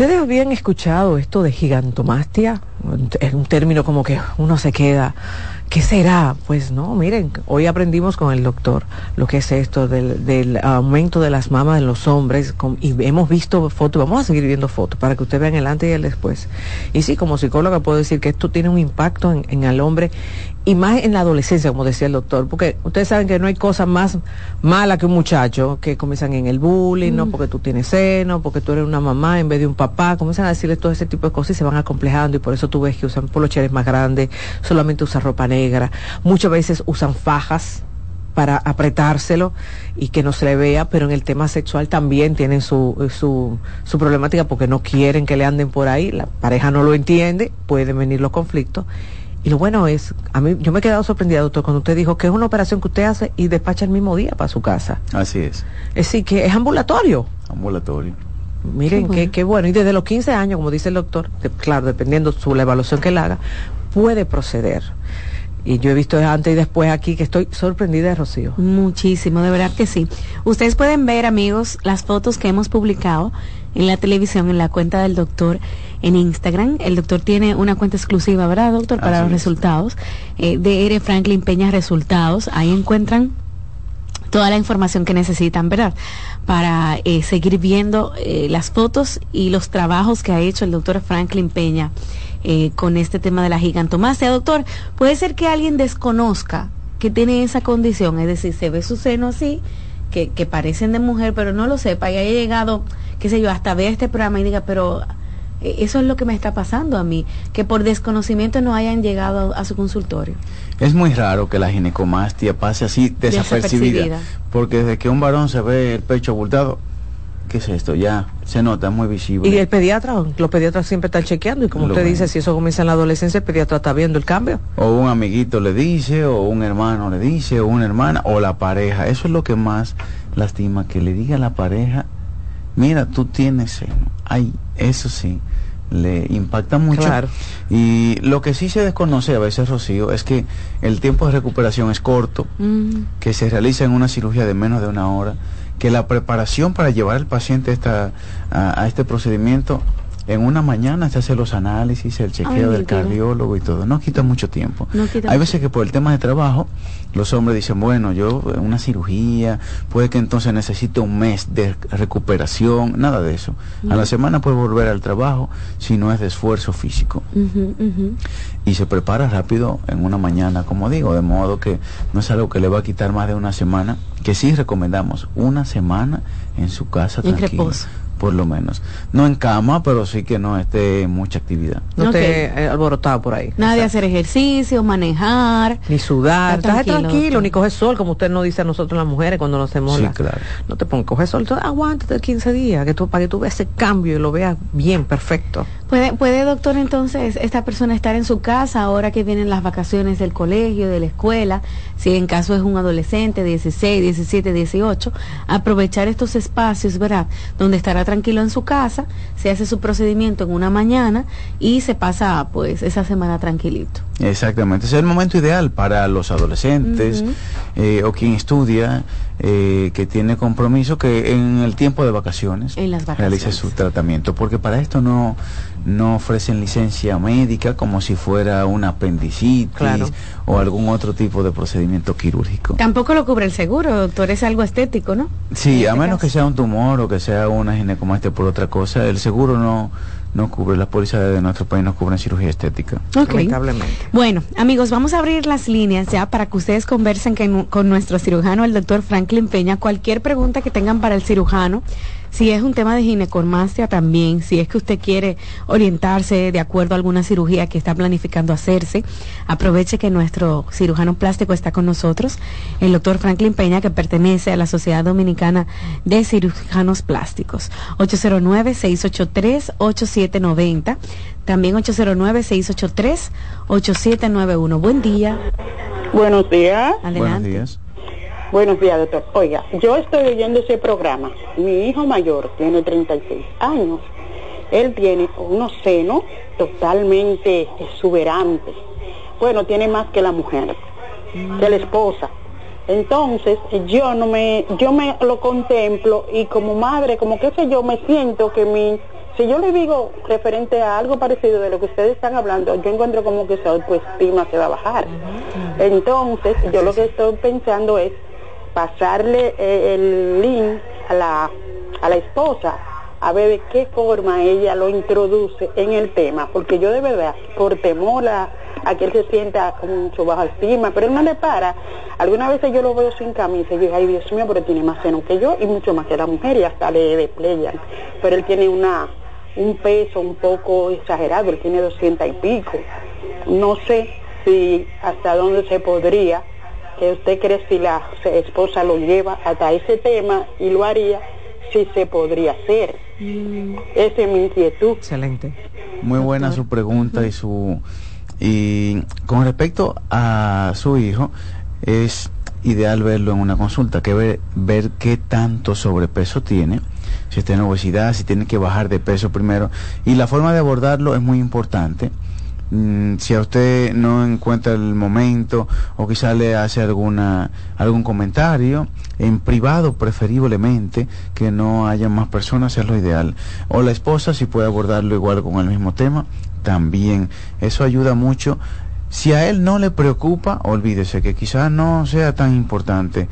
¿Ustedes habían escuchado esto de gigantomastia? Es un término como que uno se queda. ¿Qué será? Pues no, miren, hoy aprendimos con el doctor lo que es esto del, aumento de las mamas en los hombres y hemos visto fotos, vamos a seguir viendo fotos para que ustedes vean el antes y el después. Y sí, como psicóloga puedo decir que esto tiene un impacto en, el hombre y más en la adolescencia, como decía el doctor, porque ustedes saben que no hay cosa más mala que un muchacho que comienzan en el bullying, ¿no? Mm. Porque tú tienes seno, porque tú eres una mamá en vez de un papá, comienzan a decirle todo ese tipo de cosas y se van acomplejando y por eso tú ves que usan polocheres más grandes, solamente usan ropa negra, muchas veces usan fajas para apretárselo y que no se le vea, pero en el tema sexual también tienen su, su, su problemática porque no quieren que le anden por ahí, la pareja no lo entiende, pueden venir los conflictos y lo bueno es, a mí yo me he quedado sorprendida, doctor, cuando usted dijo que es una operación que usted hace y despacha el mismo día para su casa. Así es. Es decir, que es ambulatorio. Ambulatorio. Miren, qué bueno. bueno. Y desde los 15 años, como dice el doctor, claro, dependiendo de la evaluación que él haga, puede proceder. Y yo he visto antes y después aquí que estoy sorprendida de Rocío. Muchísimo, de verdad que sí. Ustedes pueden ver, amigos, las fotos que hemos publicado en la televisión, en la cuenta del doctor en Instagram. El doctor tiene una cuenta exclusiva, ¿verdad, doctor? Para los resultados. Eh, de R. Franklin Peña Resultados. Ahí encuentran toda la información que necesitan, ¿verdad? Para eh, seguir viendo eh, las fotos y los trabajos que ha hecho el doctor Franklin Peña eh, con este tema de la gigantomastia. Doctor, puede ser que alguien desconozca que tiene esa condición, es decir, se ve su seno así, que, que parecen de mujer, pero no lo sepa y haya llegado, qué sé yo, hasta ver este programa y diga, pero Eso es lo que me está pasando a mí, que por desconocimiento no hayan llegado a, a su consultorio. Es muy raro que la ginecomastia pase así desapercibida, Desapercibida. porque desde que un varón se ve el pecho abultado, ¿qué es esto? Ya se nota, es muy visible. Y el pediatra, los pediatras siempre están chequeando y como Lo usted dice, si eso comienza en la adolescencia, el pediatra está viendo el cambio. O un amiguito le dice, o un hermano le dice, o una hermana, o la pareja. Eso es lo que más lastima, que le diga a la pareja, mira, tú tienes seno. Ay, eso sí, le impacta mucho. Claro. Y lo que sí se desconoce a veces, Rocío, es que el tiempo de recuperación es corto, que se realiza en una cirugía de menos de una hora, que la preparación para llevar al paciente esta, a, a este procedimiento en una mañana se hace los análisis, el chequeo Ay, del cardiólogo y todo. No quita mucho tiempo. No quita Hay mucho veces que por el tema de trabajo, los hombres dicen, bueno, yo eh, una cirugía, puede que entonces necesite un mes de recuperación, nada de eso. A la semana puede volver al trabajo si no es de esfuerzo físico y se prepara rápido en una mañana, como digo, de modo que no es algo que le va a quitar más de una semana, que sí recomendamos una semana en su casa En tranquilo, reposo. Por lo menos. No en cama, pero sí que no esté mucha actividad. No Ok. esté eh, alborotado por ahí. Nada de hacer ejercicio, manejar. Ni sudar, Está estás tranquilo, ni coge sol, como usted nos dice a nosotros las mujeres cuando nos hacemos Sí, la... claro. No te pongas, coge sol, entonces aguántate 15 días, que tú, para que tú veas ese cambio y lo veas bien, perfecto. ¿Puede, ¿Puede, doctor, entonces, esta persona estar en su casa ahora que vienen las vacaciones del colegio, de la escuela? Si en caso es un adolescente, 16, 17, 18, aprovechar estos espacios, ¿verdad? Donde estará tranquilo en su casa, se hace su procedimiento en una mañana y se pasa, pues, esa semana tranquilito. Exactamente, ese es el momento ideal para los adolescentes eh, o quien estudia, eh, que tiene compromiso, que en el tiempo de vacaciones, En las realice vacaciones. su tratamiento, porque para esto no, no ofrecen licencia médica como si fuera una apendicitis Claro. o algún otro tipo de procedimiento quirúrgico. Tampoco lo cubre el seguro, doctor, es algo estético, ¿no? Sí, a este menos caso. que sea un tumor o que sea una ginecomastia por otra cosa, el seguro no, no cubre, las pólizas de nuestro país no cubren cirugía estética. Ok. Lamentablemente. Bueno, amigos, vamos a abrir las líneas ya para que ustedes conversen que- con nuestro cirujano, el doctor Franklin Peña. Cualquier pregunta que tengan para el cirujano, si es un tema de ginecomastia también, si es que usted quiere orientarse de acuerdo a alguna cirugía que está planificando hacerse, aproveche que nuestro cirujano plástico está con nosotros, el doctor Franklin Peña, que pertenece a la Sociedad Dominicana de Cirujanos Plásticos. 809-683-8790. También 809-683-8791. Buen día. Buenos días. Adelante. días. Buenos días, doctor. Oiga, yo estoy oyendo ese programa. Mi hijo mayor tiene 36 años. Él tiene unos senos totalmente exuberantes. Bueno, tiene más que la mujer, que la esposa. Entonces, yo no me, yo me lo contemplo y como madre, como que sé yo, me siento que mi, si yo le digo referente a algo parecido de lo que ustedes están hablando, yo encuentro como que su autoestima se va a bajar. Entonces, yo lo que estoy pensando es pasarle eh, el link a la, a la esposa a ver de qué forma ella lo introduce en el tema, porque yo de verdad, por temor a, a que él se sienta con su baja estima, pero él no le para. Algunas veces yo lo veo sin camisa y digo, ay Dios mío, pero tiene más seno que yo y mucho más que la mujer y hasta le desplegan. Pero él tiene una un peso un poco exagerado, él tiene 200 y pico. No sé si hasta dónde se podría, que usted cree si la esposa lo lleva hasta ese tema y lo haría, si se podría hacer. Esa es mi inquietud. Excelente. Muy buena su pregunta y su y con respecto a su hijo es ideal verlo en una consulta, que ver, ver qué tanto sobrepeso tiene, si está en obesidad, si tiene que bajar de peso primero y la forma de abordarlo es muy importante. Mm, si a usted no encuentra el momento o quizá le hace alguna algún comentario en privado preferiblemente que no haya más personas es lo ideal. O la esposa si puede abordarlo igual con el mismo tema también. Eso ayuda mucho. Si a él no le preocupa olvídese que quizás no sea tan importante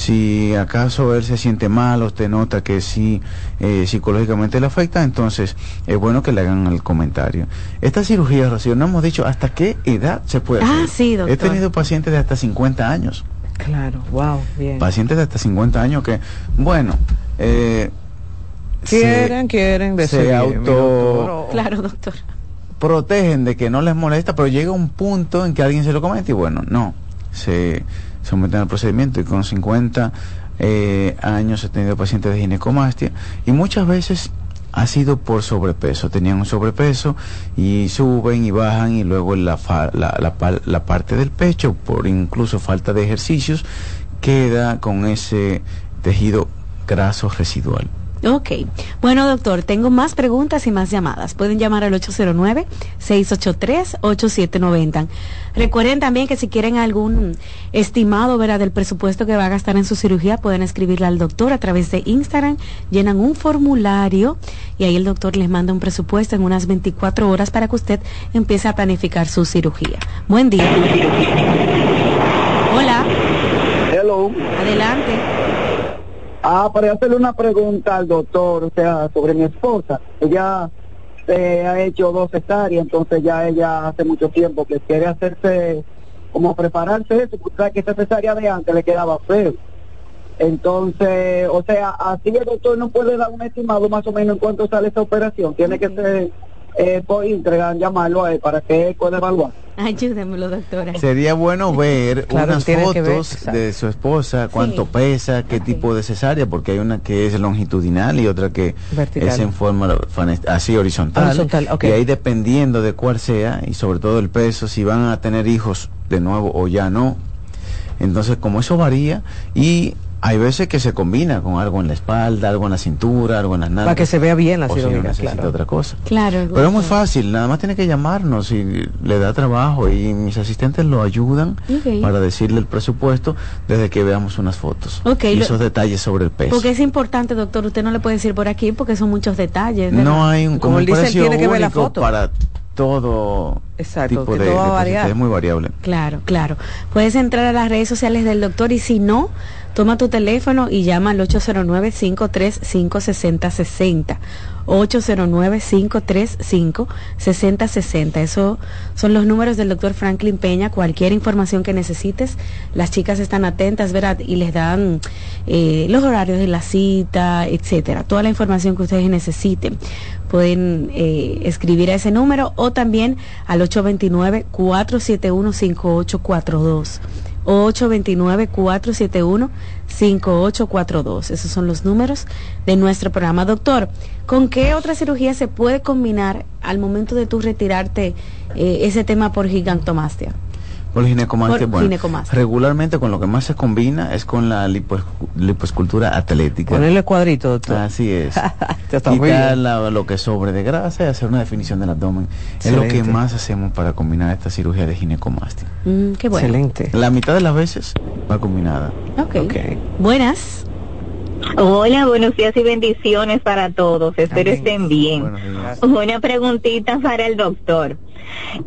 si acaso él se siente mal, usted nota que sí eh, psicológicamente le afecta, entonces es bueno que le hagan el comentario. Esta cirugía, Rocío, no hemos dicho hasta qué edad se puede Ah, hacer. sí, doctor. He tenido pacientes de hasta 50 años, Claro, wow, bien. pacientes de hasta 50 años que, bueno, eh, quieren, quieren se auto claro, doctor. protegen de que no les molesta, pero llega un punto en que alguien se lo comete y bueno, no, se someten al procedimiento y con 50 eh, años he tenido pacientes de ginecomastia y muchas veces ha sido por sobrepeso. Tenían un sobrepeso y suben y bajan y luego la, la, parte del pecho, por incluso falta de ejercicios, queda con ese tejido graso residual. Ok. Bueno, doctor, tengo más preguntas y más llamadas. Pueden llamar al 809-683-8790. Recuerden también que si quieren algún estimado ¿verdad? del presupuesto que va a gastar en su cirugía, pueden escribirle al doctor a través de Instagram, llenan un formulario y ahí el doctor les manda un presupuesto en unas 24 horas para que usted empiece a planificar su cirugía. Buen día. Hola. Hello. Adelante. Ah, para hacerle una pregunta al doctor, o sea, sobre mi esposa. Ella se ha hecho dos cesáreas, entonces ya ella hace mucho tiempo que quiere hacerse, como prepararse eso, porque sabe que esa cesárea de antes le quedaba feo. Entonces, o sea, así el doctor no puede dar un estimado más o menos en cuánto sale esa operación. Tiene que ser eh, por entregar, llamarlo a él para que él pueda evaluar. Ayúdemelo, doctora. Sería bueno ver unas fotos de su esposa, cuánto pesa, qué tipo de cesárea, porque hay una que es longitudinal y otra que es en forma así horizontal. Y ahí dependiendo de cuál sea y sobre todo el peso, si van a tener hijos de nuevo o ya no. Entonces, como eso varía y hay veces que se combina con algo en la espalda, algo en la cintura, algo en las nalgas. Para que se vea bien la o cirugía, si necesita otra cosa. Claro. Pero es muy fácil, nada más tiene que llamarnos y le da trabajo y mis asistentes lo ayudan para decirle el presupuesto desde que veamos unas fotos. y esos detalles sobre el peso. Porque es importante, doctor, usted no le puede decir por aquí porque son muchos detalles. No hay un, como, él dice, tiene que ver la foto. para todo Exacto, tipo de, todo es muy variable. Claro, claro. Puedes entrar a las redes sociales del doctor y si no, toma tu teléfono y llama al 809-535-6060. 809-535-6060. Esos son los números del doctor Franklin Peña. Cualquier información que necesites, las chicas están atentas, ¿verdad? Y les dan eh, los horarios de la cita, etcétera. Toda la información que ustedes necesiten. Pueden eh, escribir a ese número o también al 829-471-5842. 829-471-5842. Esos son los números de nuestro programa. Doctor, ¿con qué otra cirugía se puede combinar al momento de tú retirarte eh, ese tema por gigantomastia? Por ginecomastia, bueno, regularmente con lo que más se combina es con la liposcultura atlética. Ponerle cuadrito, doctor. Así es. Quitar lo que sobre de grasa y hacer una definición del abdomen. Es lo que más hacemos para combinar esta cirugía de ginecomastia. Mm, qué bueno. Excelente. La mitad de las veces va combinada. Ok. okay. Buenas. Hola, buenos días y bendiciones para todos. Espero estén bien. Una preguntita para el doctor.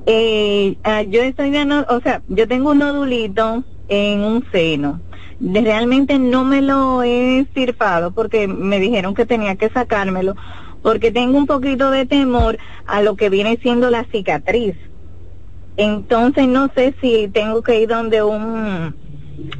Eh, ah, yo estoy, o sea, yo tengo un nodulito en un seno. Realmente no me lo he estirpado porque me dijeron que tenía que sacármelo porque tengo un poquito de temor a lo que viene siendo la cicatriz. Entonces no sé si tengo que ir donde un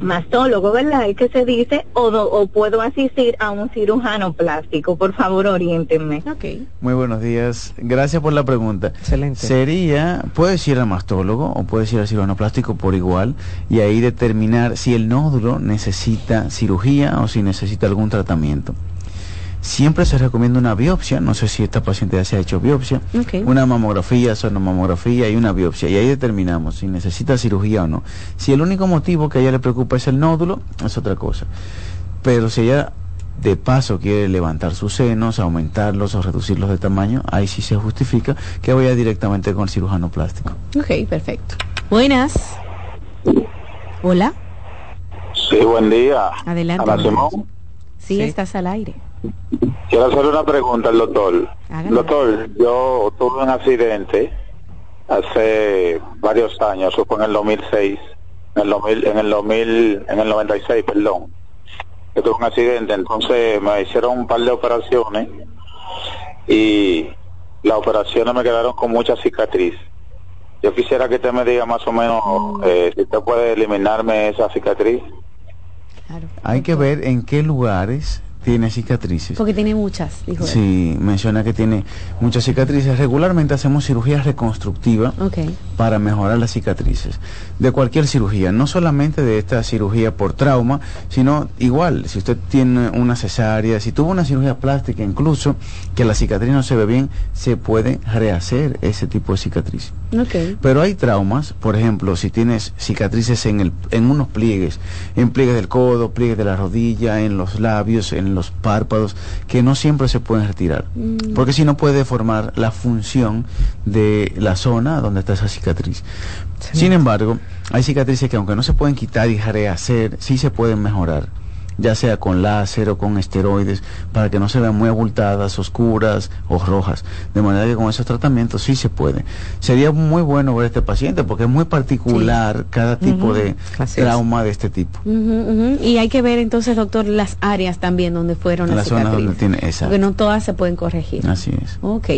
mastólogo, ¿verdad? Es que se dice, o, o puedo asistir a un cirujano plástico. Por favor, oriéntenme. Okay. Muy buenos días. Gracias por la pregunta. Excelente. Sería, puedes ir al mastólogo o puedes ir al cirujano plástico por igual y ahí determinar si el nódulo necesita cirugía o si necesita algún tratamiento. Siempre se recomienda una biopsia, no sé si esta paciente ya se ha hecho biopsia, una mamografía, sonomamografía y una biopsia, y ahí determinamos si necesita cirugía o no. Si el único motivo que a ella le preocupa es el nódulo, es otra cosa. Pero si ella de paso quiere levantar sus senos, aumentarlos o reducirlos de tamaño, ahí sí se justifica que vaya directamente con el cirujano plástico. Ok, perfecto. Buenas. Hola. Sí, buen día. Adelante. sí, estás al aire. Quiero hacer una pregunta al doctor. Doctor, yo tuve un accidente hace varios años, fue en el 2006, en el 2000, en el 2000, en el 96, perdón. Yo tuve un accidente, entonces me hicieron un par de operaciones y las operaciones me quedaron con mucha cicatriz. Yo quisiera que usted me diga más o menos eh, si usted puede eliminarme esa cicatriz. Hay que ver en qué lugares tiene cicatrices. Porque tiene muchas, dijo Sí, menciona que tiene muchas cicatrices. Regularmente hacemos cirugía reconstructiva para mejorar las cicatrices de cualquier cirugía, no solamente de esta cirugía por trauma, sino igual, si usted tiene una cesárea, si tuvo una cirugía plástica incluso, que la cicatriz no se ve bien, se puede rehacer ese tipo de cicatriz. Pero hay traumas, por ejemplo, si tienes cicatrices en, el, en unos pliegues, en pliegues del codo, pliegues de la rodilla, en los labios, en los párpados, que no siempre se pueden retirar. Mm. Porque si no puede deformar la función de la zona donde está esa cicatriz. Sin embargo, hay cicatrices que aunque no se pueden quitar y rehacer, sí se pueden mejorar ya sea con láser o con esteroides, para que no se vean muy abultadas, oscuras o rojas. De manera que con esos tratamientos sí se puede. Sería muy bueno ver a este paciente porque es muy particular cada tipo de trauma de este tipo. Y hay que ver entonces, doctor, las áreas también donde fueron las, zonas donde tiene, exacto. Porque no todas se pueden corregir. Así es. Ok.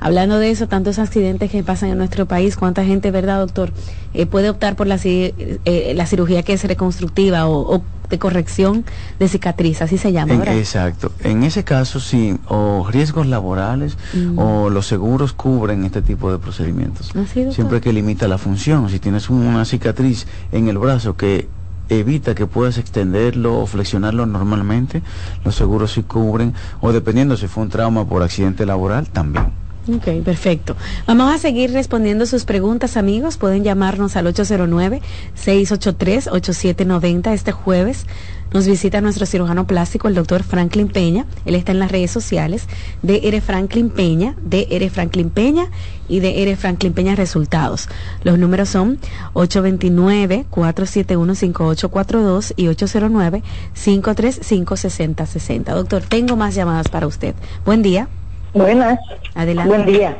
Hablando de eso, tantos accidentes que pasan en nuestro país, ¿cuánta gente, verdad, doctor, eh, puede optar por la, eh, la cirugía que es reconstructiva o, o de corrección de cicatriz, así se llama. exacto. En ese caso, sí, o riesgos laborales mm. o los seguros cubren este tipo de procedimientos. Siempre que limita la función. Si tienes una cicatriz en el brazo que evita que puedas extenderlo o flexionarlo normalmente, los seguros sí cubren, o dependiendo si fue un trauma por accidente laboral, también. Ok, perfecto. Vamos a seguir respondiendo sus preguntas, amigos. Pueden llamarnos al 809-683-8790 este jueves. Nos visita nuestro cirujano plástico, el doctor Franklin Peña. Él está en las redes sociales de R. Franklin Peña, de R. Franklin Peña y de R. Franklin Peña Resultados. Los números son 829-471-5842 y 809-535-6060. Doctor, tengo más llamadas para usted. Buen día. Buenas. Adelante. Buen día.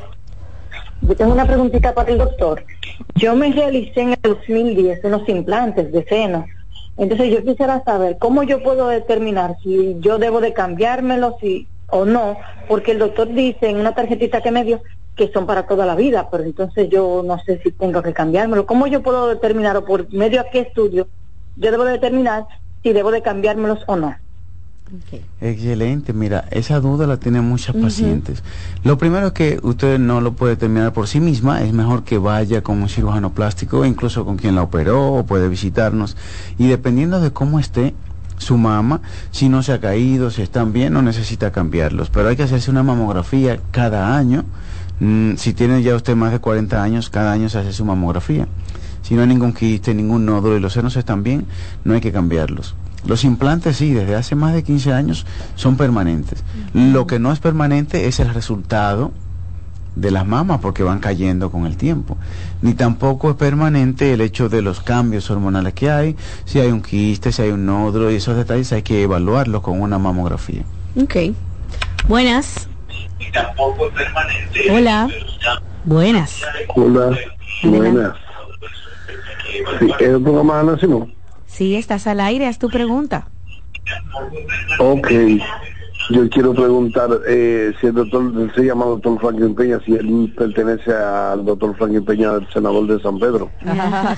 Yo tengo una preguntita para el doctor. Yo me realicé en el 2010 unos implantes de seno. Entonces yo quisiera saber cómo yo puedo determinar si yo debo de cambiármelo si, o no, porque el doctor dice en una tarjetita que me dio que son para toda la vida, pero entonces yo no sé si tengo que cambiármelo. ¿Cómo yo puedo determinar o por medio a qué estudio yo debo determinar si debo de cambiármelos o no? Excelente, mira, esa duda la tienen muchas pacientes. Lo primero es que usted no lo puede terminar por sí misma, es mejor que vaya con un cirujano plástico, incluso con quien la operó, o puede visitarnos, y dependiendo de cómo esté su mama, si no se ha caído, si están bien, no necesita cambiarlos, pero hay que hacerse una mamografía cada año. Mm, si tiene ya usted más de 40 años, cada año se hace su mamografía. Si no hay ningún quiste, ningún nódulo y los senos están bien, no hay que cambiarlos. Los implantes sí, desde hace más de 15 años son permanentes. Lo que no es permanente es el resultado de las mamas porque van cayendo con el tiempo. Ni tampoco es permanente el hecho de los cambios hormonales que hay, si hay un quiste, si hay un nódulo y esos detalles hay que evaluarlos con una mamografía. Ok. Buenas. Ni tampoco es permanente. Hola. Buenas. Hola. Buenas. Sí, ¿Es un programa de Sí, estás al aire, haz tu pregunta. Ok, yo quiero preguntar eh, si el doctor se llama doctor Franklin Peña, si él pertenece al doctor Franklin Peña, el senador de San Pedro.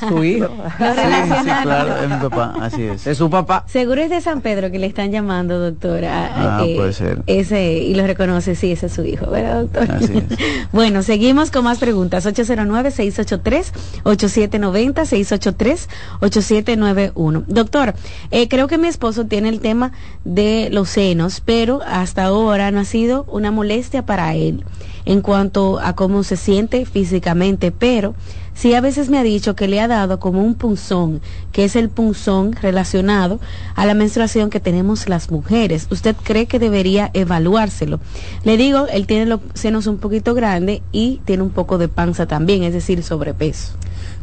su hijo. sí, claro, es mi papá, así es. Es su papá. Seguro es de San Pedro que le están llamando, doctora. Ah, eh, puede ser. Ese, y lo reconoce, sí, ese es su hijo, ¿verdad, doctor? Así es. bueno, seguimos con más preguntas. 809-683-8790, 683-8791. Doctor, eh, creo que mi esposo tiene el tema de los senos, pero hasta ahora no ha sido una molestia para él en cuanto a cómo se siente físicamente, pero sí a veces me ha dicho que le ha dado como un punzón, que es el punzón relacionado a la menstruación que tenemos las mujeres. ¿Usted cree que debería evaluárselo? Le digo, él tiene los senos un poquito grandes y tiene un poco de panza también, es decir, sobrepeso.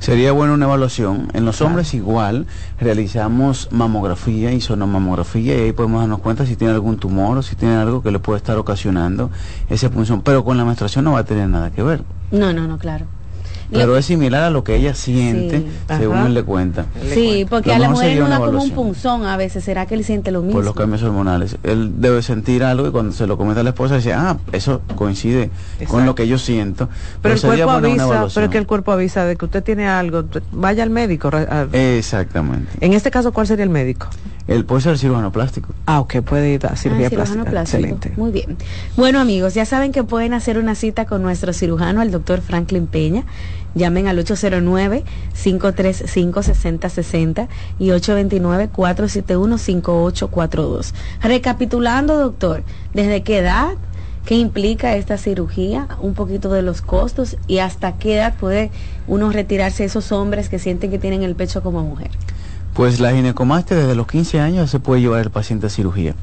Sería bueno una evaluación. En los hombres igual realizamos mamografía y sonomamografía y ahí podemos darnos cuenta si tiene algún tumor o si tiene algo que le puede estar ocasionando ese punzón. Pero con la menstruación no va a tener nada que ver. No, no, no, claro. Pero es similar a lo que ella siente, según él le cuenta. Sí, porque a la mujer no da como un punzón a veces, ¿será que él siente lo mismo? Por los cambios hormonales. Él debe sentir algo y cuando se lo comenta a la esposa dice, ah, eso coincide con lo que yo siento. Pero, el cuerpo avisa, pero es que el cuerpo avisa de que usted tiene algo, vaya al médico. Exactamente. En este caso, ¿cuál sería el médico? Él puede ser cirujano plástico. Ah, ok, puede ir a cirugía ah, plástica. Excelente. Muy bien. Bueno, amigos, ya saben que pueden hacer una cita con nuestro cirujano, el doctor Franklin Peña. Llamen al 809-535-6060 y 829-471-5842. Recapitulando, doctor, ¿desde qué edad? ¿Qué implica esta cirugía? Un poquito de los costos y hasta qué edad puede uno retirarse esos hombres que sienten que tienen el pecho como mujer. Pues la ginecomastia desde los 15 años se puede llevar el paciente a cirugía.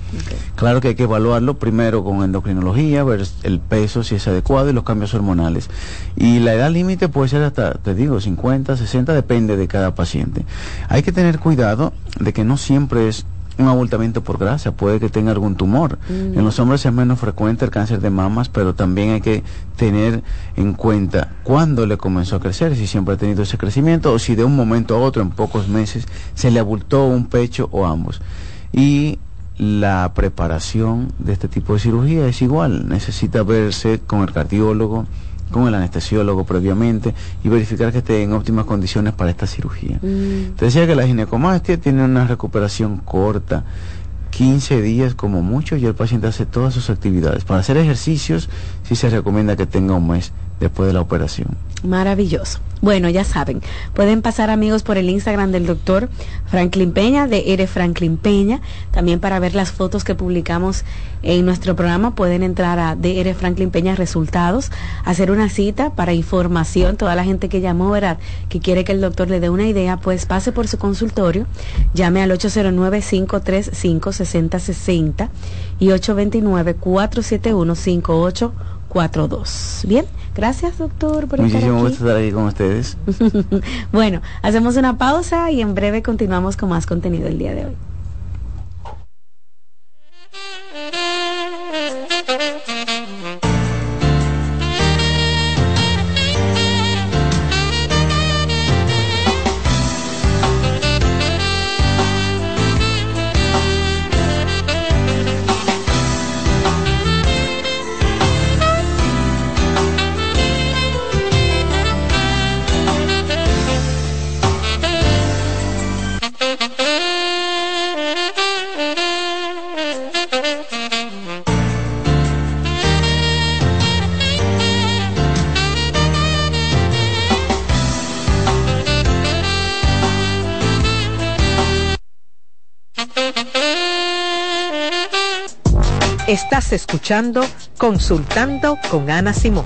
Claro que hay que evaluarlo primero con endocrinología, ver el peso si es adecuado y los cambios hormonales. Y la edad límite puede ser hasta, te digo, 50, 60, depende de cada paciente. Hay que tener cuidado de que no siempre es un abultamiento por grasa, puede que tenga algún tumor. En los hombres es menos frecuente el cáncer de mamas, pero también hay que tener en cuenta cuándo le comenzó a crecer, si siempre ha tenido ese crecimiento o si de un momento a otro, en pocos meses, se le abultó un pecho o ambos. Y la preparación de este tipo de cirugía es igual, necesita verse con el cardiólogo, con el anestesiólogo previamente y verificar que esté en óptimas condiciones para esta cirugía. Mm. Te decía que la ginecomastia tiene una recuperación corta, 15 días como mucho, y el paciente hace todas sus actividades. Para hacer ejercicios, sí se recomienda que tenga un mes después de la operación. Maravilloso. Bueno, ya saben, pueden pasar amigos por el Instagram del doctor Franklin Peña, de Ere Franklin Peña. También para ver las fotos que publicamos en nuestro programa pueden entrar a DR Franklin Peña Resultados, hacer una cita para información. Toda la gente que llamó, ¿verdad? Que quiere que el doctor le dé una idea, pues pase por su consultorio, llame al 809-535-6060 y 829-471-5842. Bien. Gracias, doctor, por Muchísimo gusto estar aquí con ustedes. bueno, hacemos una pausa y en breve continuamos con más contenido el día de hoy. Estás escuchando Consultando con Ana Simón.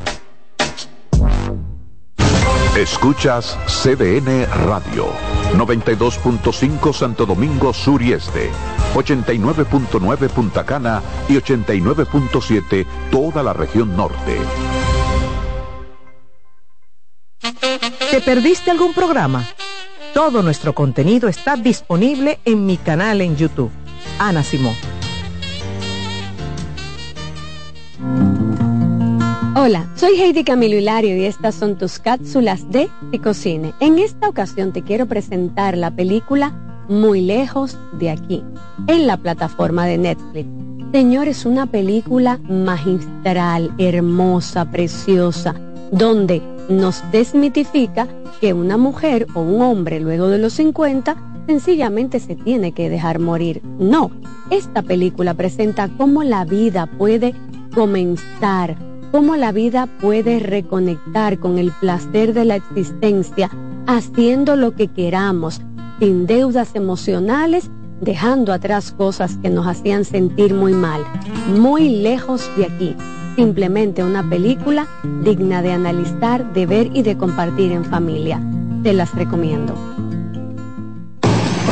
Escuchas CDN Radio, 92.5 Santo Domingo Sur y Este, 89.9 Punta Cana y 89.7 toda la región norte. ¿Te perdiste algún programa? Todo nuestro contenido está disponible en mi canal en YouTube, Ana Simón. Hola, soy Heidi Camilo Hilario y estas son tus cápsulas de Picocine. En esta ocasión te quiero presentar la película Muy lejos de aquí, en la plataforma de Netflix. Señores, una película magistral, hermosa, preciosa, donde nos desmitifica que una mujer o un hombre luego de los 50 sencillamente se tiene que dejar morir. No, esta película presenta cómo la vida puede comenzar, cómo la vida puede reconectar con el placer de la existencia, haciendo lo que queramos, sin deudas emocionales, dejando atrás cosas que nos hacían sentir muy mal, muy lejos de aquí. Simplemente una película digna de analizar, de ver y de compartir en familia. Te las recomiendo.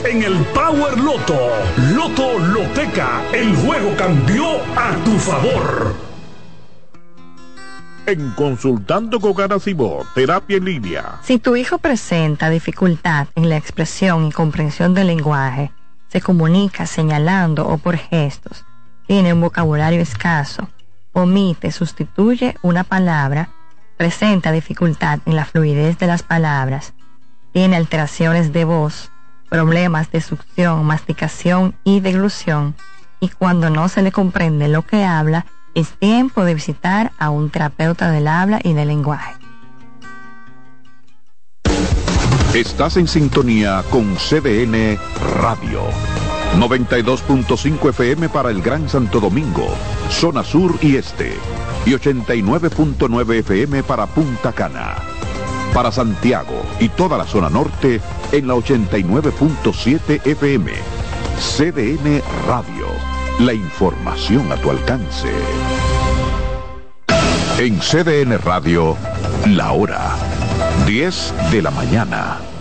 en el Power Loto. Loto Loteca, el juego cambió a tu favor. En Consultando con Garacimo, terapia en línea. Si tu hijo presenta dificultad en la expresión y comprensión del lenguaje, se comunica señalando o por gestos, tiene un vocabulario escaso, omite, sustituye una palabra, presenta dificultad en la fluidez de las palabras, tiene alteraciones de voz, problemas de succión, masticación y deglución, y cuando no se le comprende lo que habla, es tiempo de visitar a un terapeuta del habla y del lenguaje. Estás en sintonía con CDN Radio. 92.5 FM para el Gran Santo Domingo, zona sur y este. Y 89.9 FM para Punta Cana. Para Santiago y toda la zona norte en la 89.7 FM. CDN Radio. La información a tu alcance. En CDN Radio, la hora 10 de la mañana.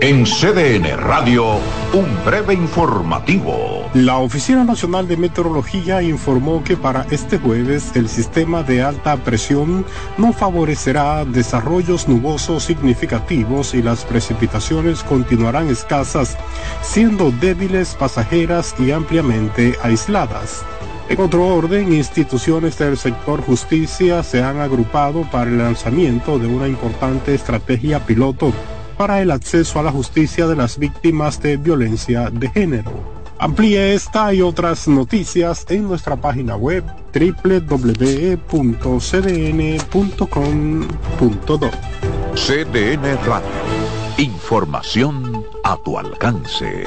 En CDN Radio, un breve informativo. La Oficina Nacional de Meteorología informó que para este jueves el sistema de alta presión no favorecerá desarrollos nubosos significativos y las precipitaciones continuarán escasas, siendo débiles, pasajeras y ampliamente aisladas. En otro orden, instituciones del sector justicia se han agrupado para el lanzamiento de una importante estrategia piloto para el acceso a la justicia de las víctimas de violencia de género. Amplíe esta y otras noticias en nuestra página web www.cdn.com.do. CDN Radio. Información a tu alcance.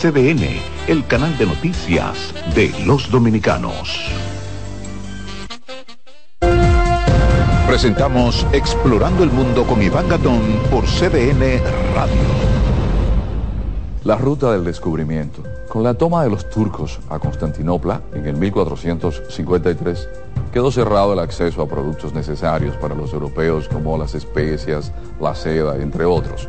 CDN, el canal de noticias de los dominicanos. Presentamos Explorando el Mundo con Iván Gatón por CDN Radio. La ruta del descubrimiento. Con la toma de los turcos a Constantinopla en el 1453, quedó cerrado el acceso a productos necesarios para los europeos como las especias, la seda, entre otros.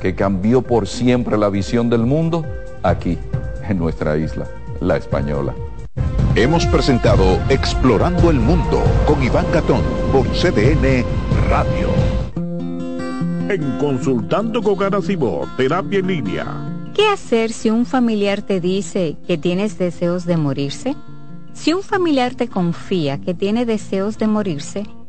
que cambió por siempre la visión del mundo? Aquí, en nuestra isla, la española. Hemos presentado Explorando el Mundo con Iván Gatón por CDN Radio. En Consultando con Garacimo, terapia en línea. ¿Qué hacer si un familiar te dice que tienes deseos de morirse? Si un familiar te confía que tiene deseos de morirse,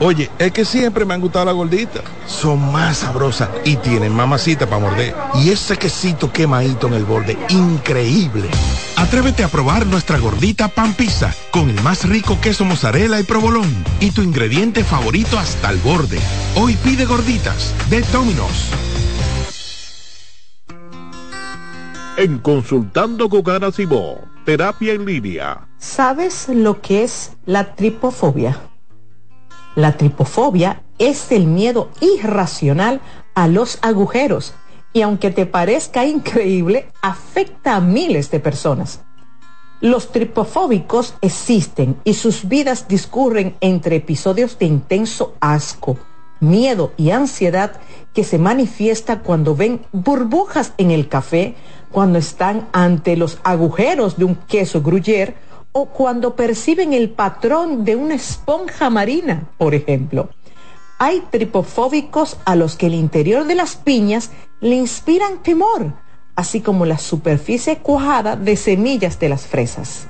Oye, es que siempre me han gustado las gorditas. Son más sabrosas y tienen mamacita para morder. Y ese quesito quemadito en el borde, increíble. Atrévete a probar nuestra gordita pan pizza con el más rico queso mozzarella y provolón y tu ingrediente favorito hasta el borde. Hoy pide gorditas de Domino's. En Consultando con Ana Simó, terapia en línea. ¿Sabes lo que es la tripofobia? La tripofobia es el miedo irracional a los agujeros y aunque te parezca increíble, afecta a miles de personas. Los tripofóbicos existen y sus vidas discurren entre episodios de intenso asco, miedo y ansiedad que se manifiesta cuando ven burbujas en el café, cuando están ante los agujeros de un queso gruyere o cuando perciben el patrón de una esponja marina, por ejemplo. Hay tripofóbicos a los que el interior de las piñas le inspiran temor, así como la superficie cuajada de semillas de las fresas.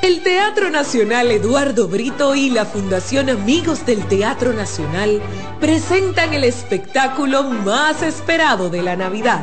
El Teatro Nacional Eduardo Brito y la Fundación Amigos del Teatro Nacional presentan el espectáculo más esperado de la Navidad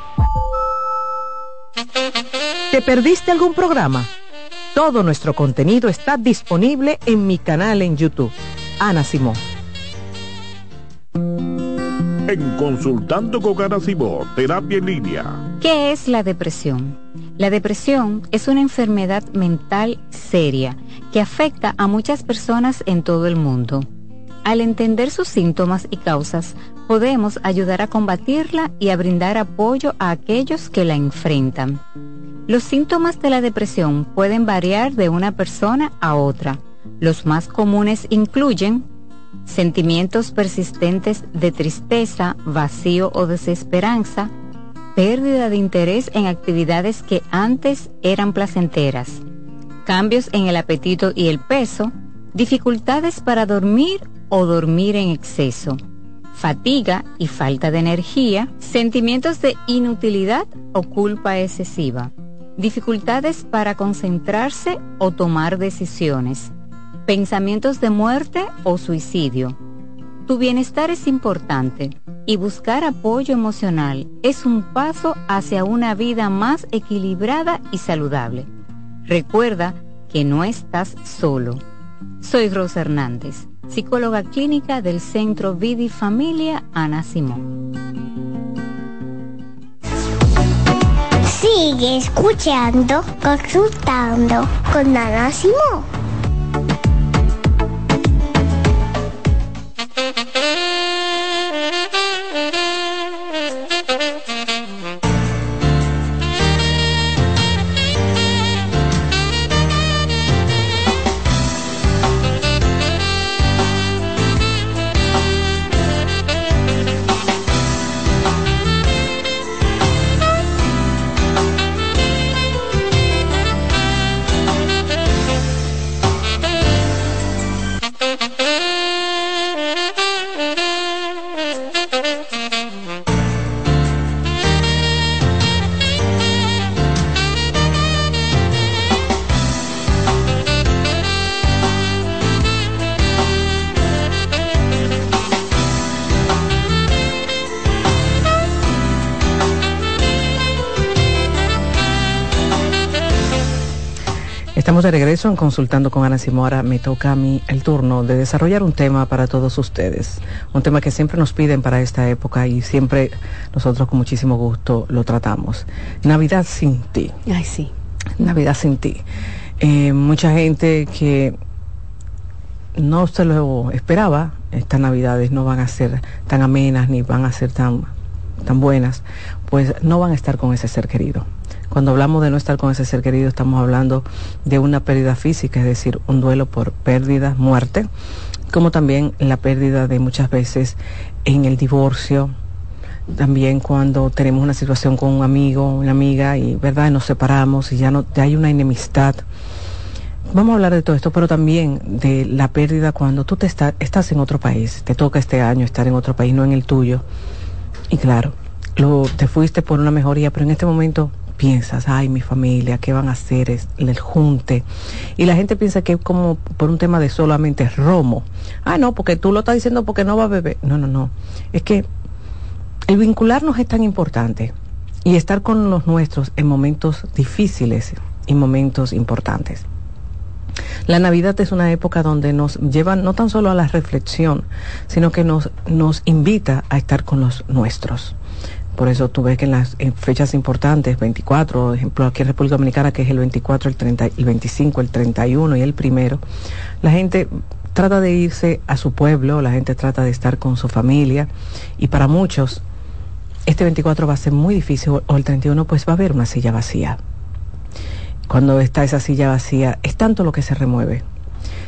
¿Te perdiste algún programa? Todo nuestro contenido está disponible en mi canal en YouTube. Ana Simón. En Consultando con Ana Simón, Terapia en Línea. ¿Qué es la depresión? La depresión es una enfermedad mental seria que afecta a muchas personas en todo el mundo. Al entender sus síntomas y causas, podemos ayudar a combatirla y a brindar apoyo a aquellos que la enfrentan. Los síntomas de la depresión pueden variar de una persona a otra. Los más comunes incluyen sentimientos persistentes de tristeza, vacío o desesperanza, pérdida de interés en actividades que antes eran placenteras, cambios en el apetito y el peso, dificultades para dormir o dormir en exceso, fatiga y falta de energía, sentimientos de inutilidad o culpa excesiva dificultades para concentrarse o tomar decisiones, pensamientos de muerte o suicidio. Tu bienestar es importante y buscar apoyo emocional es un paso hacia una vida más equilibrada y saludable. Recuerda que no estás solo. Soy Rosa Hernández, psicóloga clínica del Centro Vida y Familia Ana Simón. Sigue escuchando, consultando con Ana Simón. Regreso en Consultando con Ana Simora. Me toca a mí el turno de desarrollar un tema para todos ustedes. Un tema que siempre nos piden para esta época y siempre nosotros con muchísimo gusto lo tratamos. Navidad sin ti. Ay, sí. Navidad sin ti. Eh, mucha gente que no se lo esperaba, estas navidades no van a ser tan amenas ni van a ser tan, tan buenas, pues no van a estar con ese ser querido. Cuando hablamos de no estar con ese ser querido, estamos hablando de una pérdida física, es decir, un duelo por pérdida, muerte, como también la pérdida de muchas veces en el divorcio, también cuando tenemos una situación con un amigo, una amiga y verdad nos separamos y ya no hay una enemistad. Vamos a hablar de todo esto, pero también de la pérdida cuando tú te estás en otro país, te toca este año estar en otro país, no en el tuyo. Y claro, lo, te fuiste por una mejoría, pero en este momento piensas, ay, mi familia, ¿qué van a hacer? Es el junte. Y la gente piensa que es como por un tema de solamente romo. Ah, no, porque tú lo estás diciendo porque no va a beber. No, no, no. Es que el vincularnos es tan importante y estar con los nuestros en momentos difíciles y momentos importantes. La Navidad es una época donde nos lleva no tan solo a la reflexión, sino que nos, nos invita a estar con los nuestros. Por eso tú ves que en las fechas importantes, 24, por ejemplo aquí en República Dominicana, que es el 24, el, 30, el 25, el 31 y el primero, la gente trata de irse a su pueblo, la gente trata de estar con su familia y para muchos este 24 va a ser muy difícil o el 31 pues va a haber una silla vacía. Cuando está esa silla vacía es tanto lo que se remueve.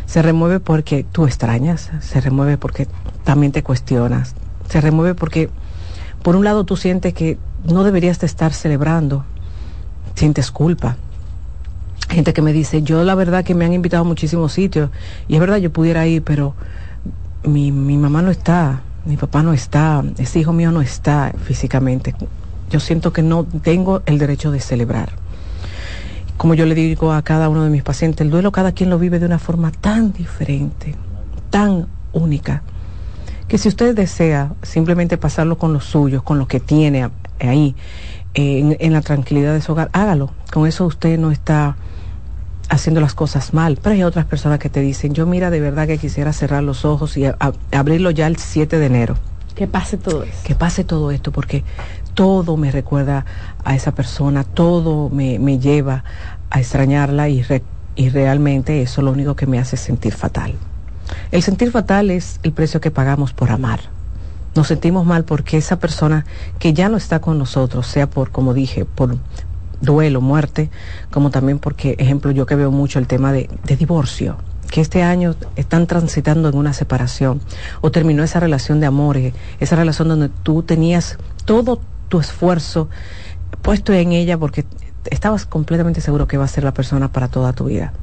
Se remueve porque tú extrañas, se remueve porque también te cuestionas, se remueve porque por un lado tú sientes que no deberías de estar celebrando, sientes culpa. Gente que me dice, yo la verdad que me han invitado a muchísimos sitios y es verdad yo pudiera ir, pero mi, mi mamá no está, mi papá no está, ese hijo mío no está físicamente. Yo siento que no tengo el derecho de celebrar. Como yo le digo a cada uno de mis pacientes, el duelo cada quien lo vive de una forma tan diferente, tan única que si usted desea simplemente pasarlo con los suyos, con lo que tiene ahí, en, la tranquilidad de su hogar, hágalo. Con eso usted no está haciendo las cosas mal. Pero hay otras personas que te dicen, yo mira, de verdad que quisiera cerrar los ojos y abrirlo ya el 7 de enero. Que pase todo esto. Que pase todo esto, porque todo me recuerda a esa persona, todo me, lleva a extrañarla y, y realmente eso lo único que me hace sentir fatal. El sentir fatal es el precio que pagamos por amar. Nos sentimos mal porque esa persona que ya no está con nosotros, sea por, como dije, por duelo, muerte, como también porque, ejemplo, yo que veo mucho el tema de, divorcio, que este año están transitando en una separación o terminó esa relación de amor, eh, esa relación donde tú tenías todo tu esfuerzo puesto en ella porque estabas completamente seguro que va a ser la persona para toda tu vida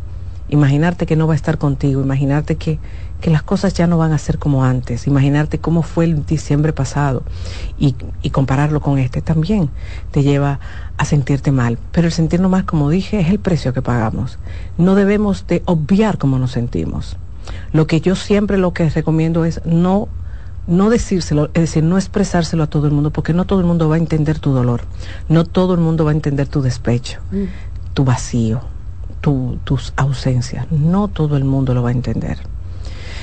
imaginarte que no va a estar contigo, imaginarte que, que las cosas ya no van a ser como antes, imaginarte cómo fue el diciembre pasado y, y, compararlo con este también te lleva a sentirte mal. Pero el sentirnos mal, como dije, es el precio que pagamos. No debemos de obviar cómo nos sentimos. Lo que yo siempre lo que recomiendo es no no decírselo, es decir, no expresárselo a todo el mundo, porque no todo el mundo va a entender tu dolor, no todo el mundo va a entender tu despecho, mm. tu vacío, tus ausencias. No todo el mundo lo va a entender.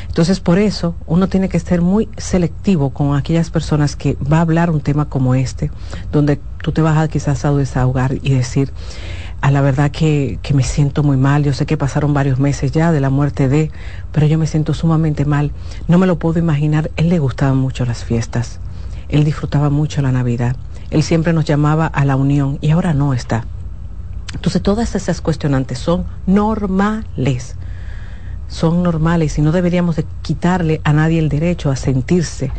Entonces, por eso, uno tiene que ser muy selectivo con aquellas personas que va a hablar un tema como este, donde tú te vas a quizás a desahogar y decir, a la verdad que, que, me siento muy mal, yo sé que pasaron varios meses ya de la muerte de, pero yo me siento sumamente mal, no me lo puedo imaginar, él le gustaban mucho las fiestas, él disfrutaba mucho la Navidad, él siempre nos llamaba a la unión y ahora no está. Entonces todas esas cuestionantes son normales, son normales y no deberíamos de quitarle a nadie el derecho a sentirse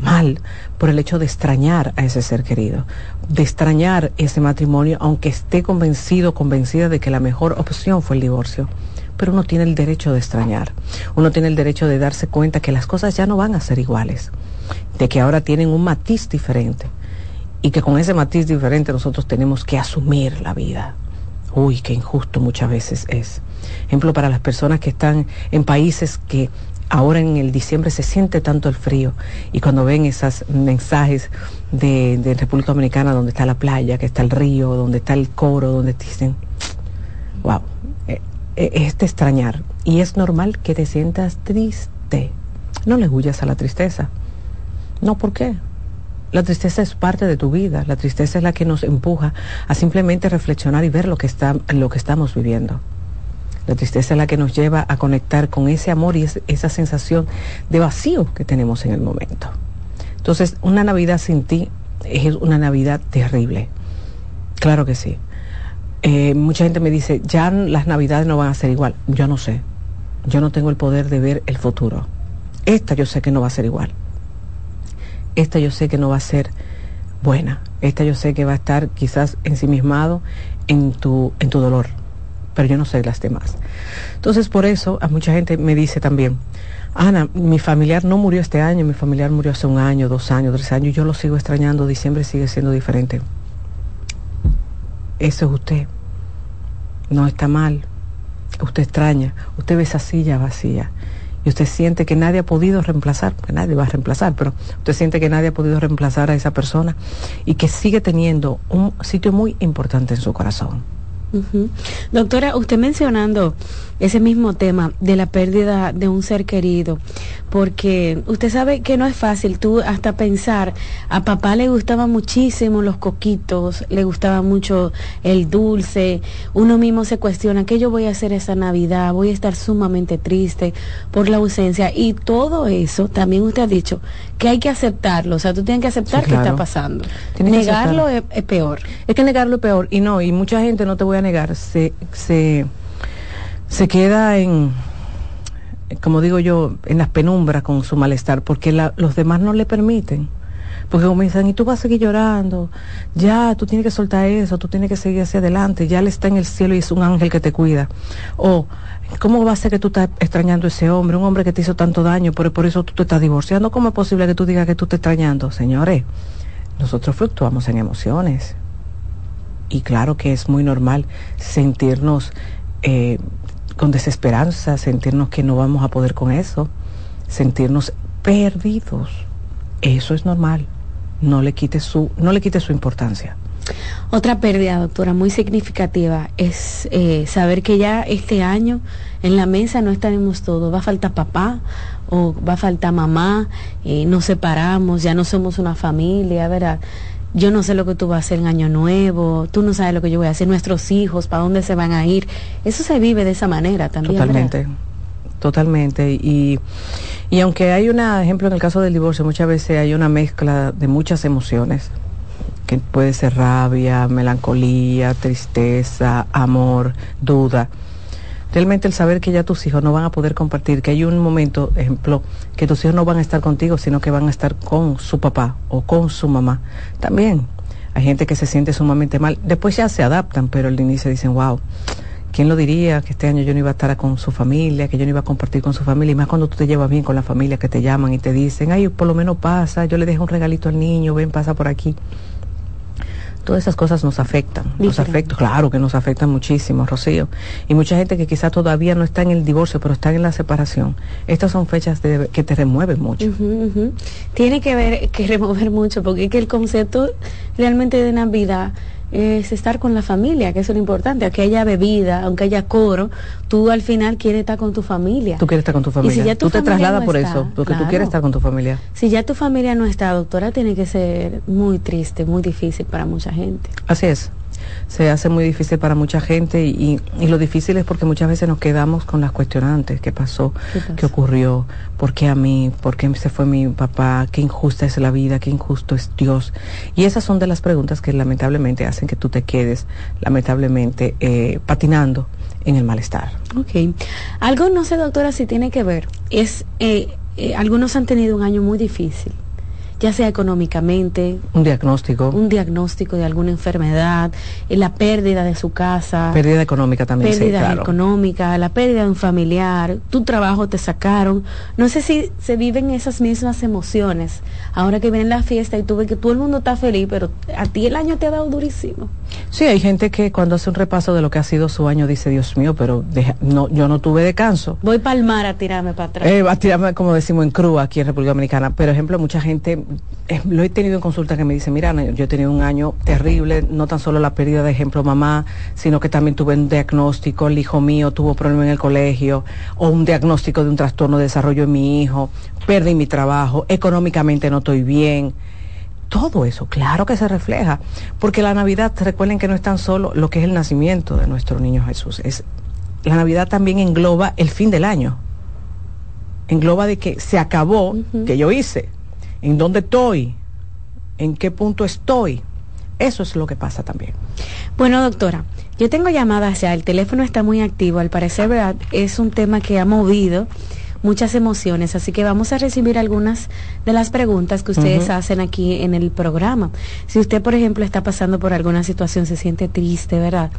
mal por el hecho de extrañar a ese ser querido, de extrañar ese matrimonio, aunque esté convencido, convencida de que la mejor opción fue el divorcio. Pero uno tiene el derecho de extrañar, uno tiene el derecho de darse cuenta que las cosas ya no van a ser iguales, de que ahora tienen un matiz diferente y que con ese matiz diferente nosotros tenemos que asumir la vida. Uy, qué injusto muchas veces es. Ejemplo, para las personas que están en países que ahora en el diciembre se siente tanto el frío y cuando ven esos mensajes de, República Dominicana donde está la playa, que está el río, donde está el coro, donde dicen, wow, eh, eh, es de extrañar. Y es normal que te sientas triste. No le huyas a la tristeza. No, ¿por qué? La tristeza es parte de tu vida, la tristeza es la que nos empuja a simplemente reflexionar y ver lo que, está, lo que estamos viviendo. La tristeza es la que nos lleva a conectar con ese amor y esa sensación de vacío que tenemos en el momento. Entonces, una Navidad sin ti es una Navidad terrible. Claro que sí. Eh, mucha gente me dice, ya las Navidades no van a ser igual. Yo no sé. Yo no tengo el poder de ver el futuro. Esta yo sé que no va a ser igual esta yo sé que no va a ser buena, esta yo sé que va a estar quizás ensimismado en tu, en tu dolor, pero yo no sé las demás. Entonces, por eso, a mucha gente me dice también, Ana, mi familiar no murió este año, mi familiar murió hace un año, dos años, tres años, yo lo sigo extrañando, diciembre sigue siendo diferente. Eso es usted. No está mal. Usted extraña, usted ve esa silla vacía y usted siente que nadie ha podido reemplazar, que nadie va a reemplazar, pero usted siente que nadie ha podido reemplazar a esa persona y que sigue teniendo un sitio muy importante en su corazón. Doctora, usted mencionando ese mismo tema de la pérdida de un ser querido, porque usted sabe que no es fácil. Tú hasta pensar, a papá le gustaban muchísimo los coquitos, le gustaba mucho el dulce, uno mismo se cuestiona, ¿qué yo voy a hacer esa Navidad? Voy a estar sumamente triste por la ausencia. Y todo eso, también usted ha dicho que hay que aceptarlo, o sea, tú tienes que aceptar que está pasando. Negarlo es, es, peor. Es que negarlo es peor. Y no, y mucha gente, no te voy a negar, se... se se queda en, como digo yo, en las penumbras con su malestar, porque los demás no le permiten. Porque comienzan, y tú vas a seguir llorando, ya, tú tienes que soltar eso, tú tienes que seguir hacia adelante, ya él está en el cielo y es un ángel que te cuida. O, ¿cómo va a ser que tú estás extrañando a ese hombre, un hombre que te hizo tanto daño, pero por eso tú te estás divorciando? ¿Cómo es posible que tú digas que tú estás extrañando? Señores, nosotros fluctuamos en emociones. Y claro que es muy normal sentirnos eh, con desesperanza, sentirnos que no vamos a poder con eso, sentirnos perdidos. Eso es normal. No le quite su, no le quite su importancia. Otra pérdida, doctora, muy significativa es eh, saber que ya este año en la mesa no estaremos todos. Va a faltar papá o va a faltar mamá, eh, nos separamos, ya no somos una familia, ¿verdad? Yo no sé lo que tú vas a hacer en Año Nuevo, tú no sabes lo que yo voy a hacer, nuestros hijos, para dónde se van a ir. Eso se vive de esa manera también. Totalmente, totalmente. Y, y aunque hay un ejemplo en el caso del divorcio, muchas veces hay una mezcla de muchas emociones, que puede ser rabia, melancolía, tristeza, amor, duda realmente el saber que ya tus hijos no van a poder compartir, que hay un momento, ejemplo, que tus hijos no van a estar contigo, sino que van a estar con su papá o con su mamá. También hay gente que se siente sumamente mal. Después ya se adaptan, pero al inicio dicen, wow, ¿quién lo diría que este año yo no iba a estar con su familia, que yo no iba a compartir con su familia? Y más cuando tú te llevas bien con la familia, que te llaman y te dicen, ay, por lo menos pasa, yo le dejo un regalito al niño, ven, pasa por aquí todas esas cosas nos afectan. Nos afectan, claro que nos afectan muchísimo, Rocío. Y mucha gente que quizás todavía no está en el divorcio, pero está en la separación. Estas son fechas que te remueven mucho. Tiene que ver, que remover mucho, porque es que el concepto realmente de Navidad es estar con la familia, que es lo importante. Aunque haya bebida, aunque haya coro, tú al final quieres estar con tu familia. Tú quieres estar con tu familia. tú te trasladas por eso, porque tú quieres estar con tu familia. Si ya tu familia no está, doctora, tiene que ser muy triste, muy difícil para mucha gente. Así es se hace muy difícil para mucha gente y, y, lo difícil es porque muchas veces nos quedamos con las cuestionantes. ¿Qué pasó? ¿Qué, ocurrió? ¿Por qué a mí? ¿Por qué se fue mi papá? ¿Qué injusta es la vida? ¿Qué injusto es Dios? Y esas son de las preguntas que lamentablemente hacen que tú te quedes, lamentablemente, eh, patinando en el malestar. Ok. Algo, no sé, doctora, si tiene que ver, es, eh, eh, algunos han tenido un año muy difícil ya sea económicamente. Un diagnóstico. Un diagnóstico de alguna enfermedad, eh, la pérdida de su casa. Pérdida económica también. Pérdida económica, la pérdida de un familiar, tu trabajo te sacaron. No sé si se viven esas mismas emociones. Ahora que viene la fiesta y tú ves que todo el mundo está feliz, pero a ti el año te ha dado durísimo. Sí, hay gente que cuando hace un repaso de lo que ha sido su año dice, Dios mío, pero no, yo no tuve descanso. Voy para el mar a tirarme para atrás. Eh, a tirarme, como decimos, en cruz aquí en República Dominicana. Pero, ejemplo, mucha gente eh, lo he tenido en consulta que me dice, mira, yo he tenido un año terrible, no tan solo la pérdida de ejemplo mamá, sino que también tuve un diagnóstico, el hijo mío tuvo problemas en el colegio, o un diagnóstico de un trastorno de desarrollo en mi hijo, perdí mi trabajo, económicamente no estoy bien. Todo eso, claro que se refleja, porque la Navidad, recuerden que no es tan solo lo que es el nacimiento de nuestro niño Jesús, es la Navidad también engloba el fin del año, engloba de que se acabó, que yo hice, en dónde estoy, en qué punto estoy. Eso es lo que pasa también. Bueno, doctora, yo tengo llamadas ya, el teléfono está muy activo, al parecer, ¿verdad? Es un tema que ha movido muchas emociones. Así que vamos a recibir algunas de las preguntas que ustedes hacen aquí en el programa. Si usted, por ejemplo, está pasando por alguna situación, se siente triste, ¿verdad?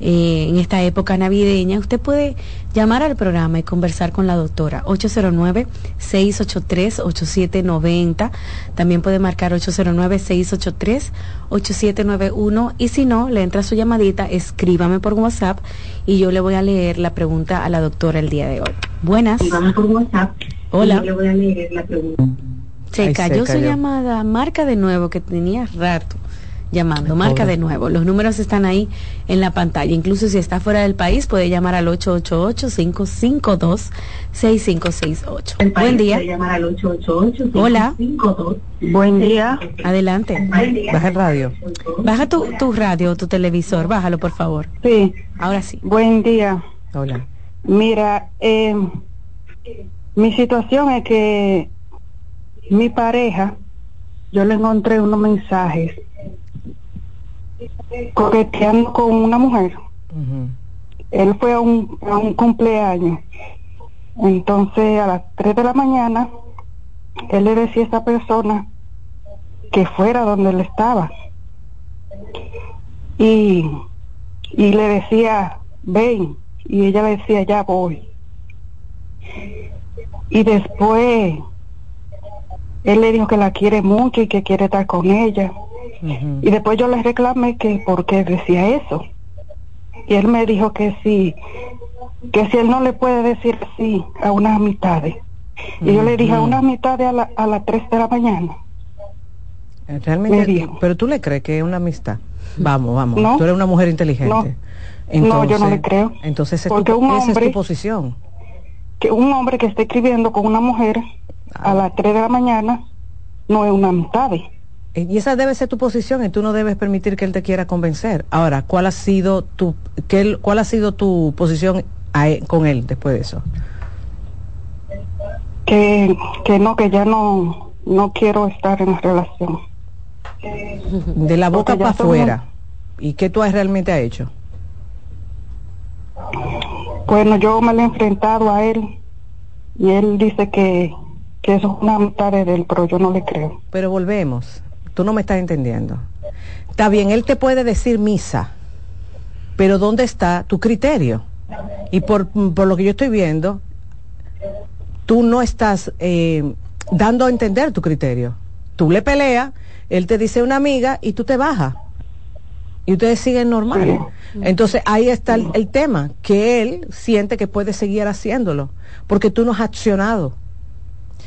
Eh, en esta época navideña, usted puede llamar al programa y conversar con la doctora. 809-683-8790. También puede marcar 809-683-8791. Y si no, le entra su llamadita, escríbame por WhatsApp y yo le voy a leer la pregunta a la doctora el día de hoy. Buenas. Hola. le voy a leer la pregunta. Se cayó, su llamada. Marca de nuevo que tenía rato llamando. Marca de nuevo. Los números están ahí en la pantalla. Incluso si está fuera del país, puede llamar al 888-552-6568. Buen día. Llamar al 888 Hola. Buen día. Adelante. Baja el radio. Baja tu, tu radio, tu televisor. Bájalo, por favor. Sí. Ahora sí. Buen día. Hola. Mira, eh, mi situación es que mi pareja, yo le encontré unos mensajes coqueteando con una mujer. Él fue a un, a un cumpleaños. Entonces a las 3 de la mañana, él le decía a esa persona que fuera donde él estaba. Y, y le decía, ven. Y ella le decía, ya voy. Y después, él le dijo que la quiere mucho y que quiere estar con ella. Y después yo le reclamé que por qué decía eso. Y él me dijo que sí, que si él no le puede decir así a unas amistades. Y yo le dije a unas amistades a, la, a las 3 de la mañana. Eh, realmente, pero tú le crees que es una amistad. Vamos, vamos. Tú eres una mujer inteligente. No, yo no le creo. Entonces, Porque un esa es tu posición. Que un hombre que esté escribiendo con una mujer a las 3 de la mañana no es una amistad. Eh, y esa debe ser tu posición y tú no debes permitir que él te quiera convencer. Ahora, ¿cuál ha sido tu, qué, cuál ha sido tu posición con él después de eso? Que, que no, que ya no, no quiero estar en la relación. De la boca para afuera. ¿Y qué tú has realmente hecho? Bueno, yo me lo he enfrentado a él y él dice que, que eso es una mitad de él, pero yo no le creo. Pero volvemos. Tú no me estás entendiendo. Está bien, él te puede decir misa, pero ¿dónde está tu criterio? Y por, lo que yo estoy viendo, tú no estás eh, dando a entender tu criterio. Tú le peleas, él te dice una amiga y tú te bajas. Y ustedes siguen normal. Entonces ahí está el, el, tema, que él siente que puede seguir haciéndolo, porque tú no has accionado.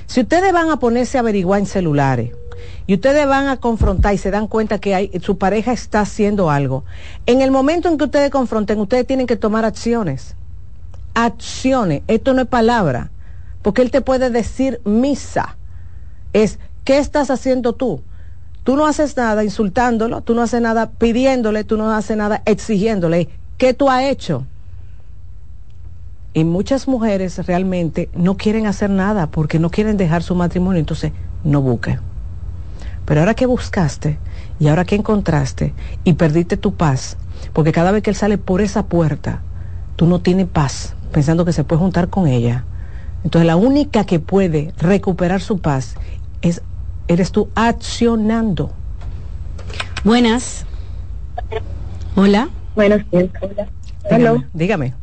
Si ustedes van a ponerse a averiguar en celulares, y ustedes van a confrontar y se dan cuenta que hay, su pareja está haciendo algo, en el momento en que ustedes confronten, ustedes tienen que tomar acciones. Acciones. Esto no es palabra. Porque él te puede decir misa. Es, ¿qué estás haciendo tú? Tú no haces nada insultándolo, tú no haces nada pidiéndole, tú no haces nada exigiéndole. ¿Qué tú has hecho? Y muchas mujeres realmente no quieren hacer nada porque no quieren dejar su matrimonio, entonces no busquen. Pero ahora que buscaste y ahora que encontraste y perdiste tu paz, porque cada vez que él sale por esa puerta, tú no tienes paz, pensando que se puede juntar con ella. Entonces la única que puede recuperar su paz es eres tú accionando. Buenas. Hola. Buenos días. Hola. Dígame.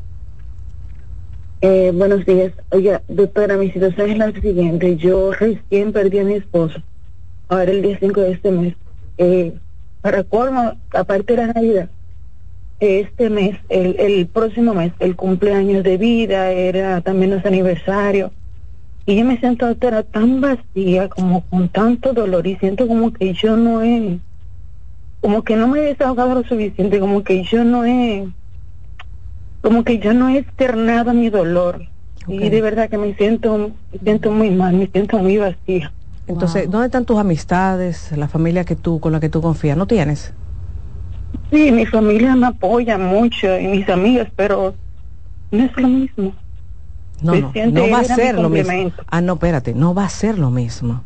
Eh, buenos días. Oiga, doctora, mi situación es la siguiente. Yo recién perdí a mi esposo ahora el día 5 de este mes. Eh, para colmo, aparte de la Navidad, este mes, el, el próximo mes, el cumpleaños de vida, era también los aniversarios. Y yo me siento tan vacía, como con tanto dolor, y siento como que yo no he, como que no me he desahogado lo suficiente, como que yo no he, como que yo no he externado mi dolor. Y de verdad que me siento, me siento muy mal, me siento muy vacía. Entonces, ¿dónde están tus amistades, la familia que tú, con la que tú confías? ¿No tienes? Sí, mi familia me apoya mucho y mis amigas, pero no es lo mismo. No, no, no va a ser lo mismo. Ah, no, espérate, no va a ser lo mismo.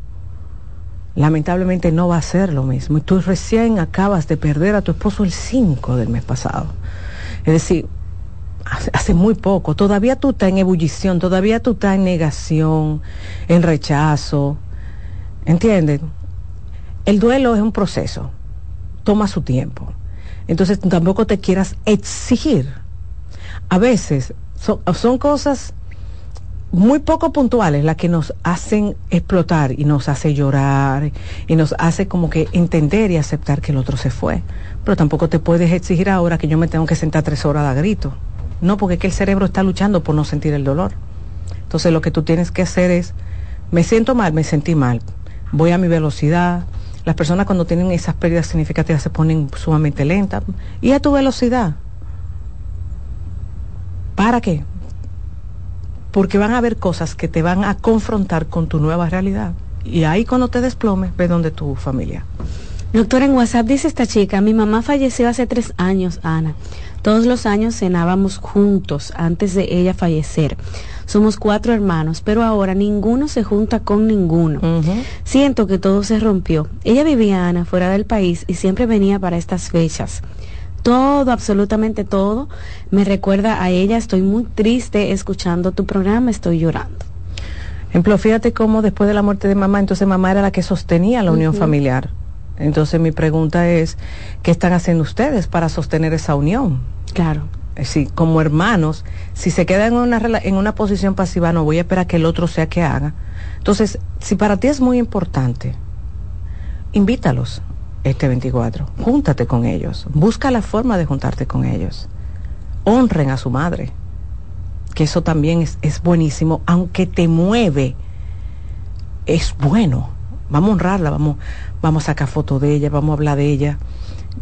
Lamentablemente no va a ser lo mismo. Y tú recién acabas de perder a tu esposo el 5 del mes pasado. Es decir, hace, muy poco. Todavía tú estás en ebullición, todavía tú estás en negación, en rechazo. ¿Entiendes? El duelo es un proceso, toma su tiempo. Entonces tampoco te quieras exigir. A veces son cosas muy poco puntuales las que nos hacen explotar y nos hace llorar y nos hace como que entender y aceptar que el otro se fue. Pero tampoco te puedes exigir ahora que yo me tengo que sentar tres horas a grito. No, porque es que el cerebro está luchando por no sentir el dolor. Entonces lo que tú tienes que hacer es, me siento mal, me sentí mal, voy a mi velocidad. Las personas cuando tienen esas pérdidas significativas se ponen sumamente lentas. Y a tu velocidad. ¿Para qué? porque van a haber cosas que te van a confrontar con tu nueva realidad. Y ahí cuando te desplomes, ve donde tu familia. Doctora, en WhatsApp dice esta chica, mi mamá falleció hace tres años, Ana. Todos los años cenábamos juntos antes de ella fallecer. Somos cuatro hermanos, pero ahora ninguno se junta con ninguno. Siento que todo se rompió. Ella vivía, Ana, fuera del país y siempre venía para estas fechas todo, absolutamente todo, me recuerda a ella. Estoy muy triste escuchando tu programa, estoy llorando. Ejemplo, fíjate cómo después de la muerte de mamá, entonces mamá era la que sostenía la unión familiar. Entonces mi pregunta es, ¿qué están haciendo ustedes para sostener esa unión? Claro. Eh, sí, como hermanos, si se quedan en una, en una posición pasiva, no voy a esperar que el otro sea que haga. Entonces, si para ti es muy importante, invítalos este 24. Júntate con ellos. Busca la forma de juntarte con ellos. Honren a su madre. Que eso también es, es buenísimo. Aunque te mueve, es bueno. Vamos a honrarla, vamos, vamos a sacar fotos de ella, vamos a hablar de ella.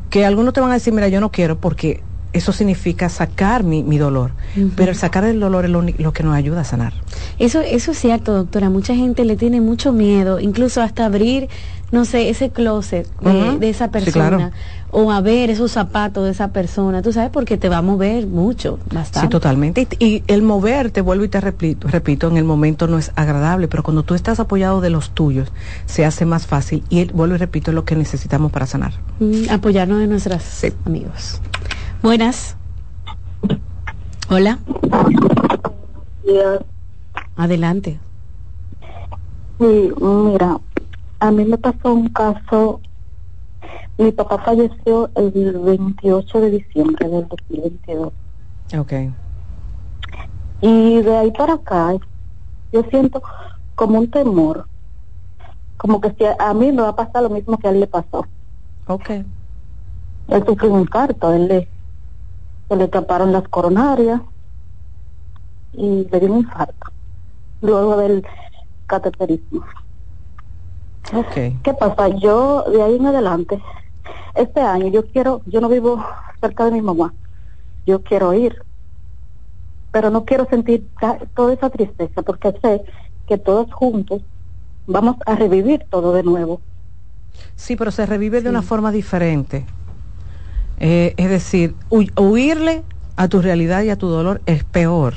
Que algunos te van a decir, mira, yo no quiero porque eso significa sacar mi, mi dolor. Pero el sacar el dolor es lo, lo, que nos ayuda a sanar. Eso, eso es cierto, doctora. Mucha gente le tiene mucho miedo, incluso hasta abrir no sé, ese closet de, esa persona o a ver esos zapatos de esa persona, tú sabes, porque te va a mover mucho, bastante. Sí, totalmente. Y, el mover, te vuelvo y te repito, repito, en el momento no es agradable, pero cuando tú estás apoyado de los tuyos, se hace más fácil y vuelvo y repito, es lo que necesitamos para sanar. Mm, apoyarnos de nuestras amigos. Buenas. Hola. Adelante. Sí, mira, a mí me pasó un caso, mi papá falleció el 28 de diciembre del 2022. Ok. Y de ahí para acá, yo siento como un temor, como que si a, mí me va a pasar lo mismo que a él le pasó. Ok. Él sufrió un infarto, él le, se le taparon las coronarias y le dio un infarto, luego del cateterismo. ¿Qué pasa? Yo de ahí en adelante, este año yo quiero, yo no vivo cerca de mi mamá, yo quiero ir, pero no quiero sentir toda esa tristeza porque sé que todos juntos vamos a revivir todo de nuevo. Sí, pero se revive de una forma diferente. Eh, es decir, huirle a tu realidad y a tu dolor es peor,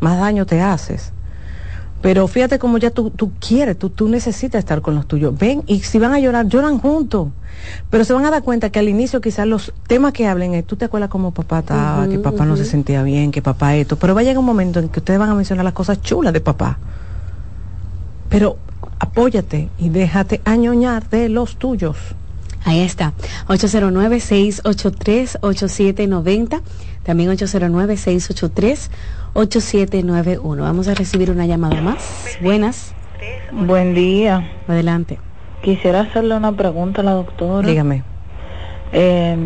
más daño te haces. Pero fíjate cómo ya tú, tú quieres, tú, tú necesitas estar con los tuyos. Ven, y si van a llorar, lloran juntos. Pero se van a dar cuenta que al inicio quizás los temas que hablen es, tú te acuerdas cómo papá estaba, que papá no se sentía bien, que papá esto. Pero va a llegar un momento en que ustedes van a mencionar las cosas chulas de papá. Pero apóyate y déjate añoñar de los tuyos. Ahí está, 809-683-8790, también 809-683. 8791. Vamos a recibir una llamada más. Buenas. Buen día. Adelante. Quisiera hacerle una pregunta a la doctora. Dígame. Eh,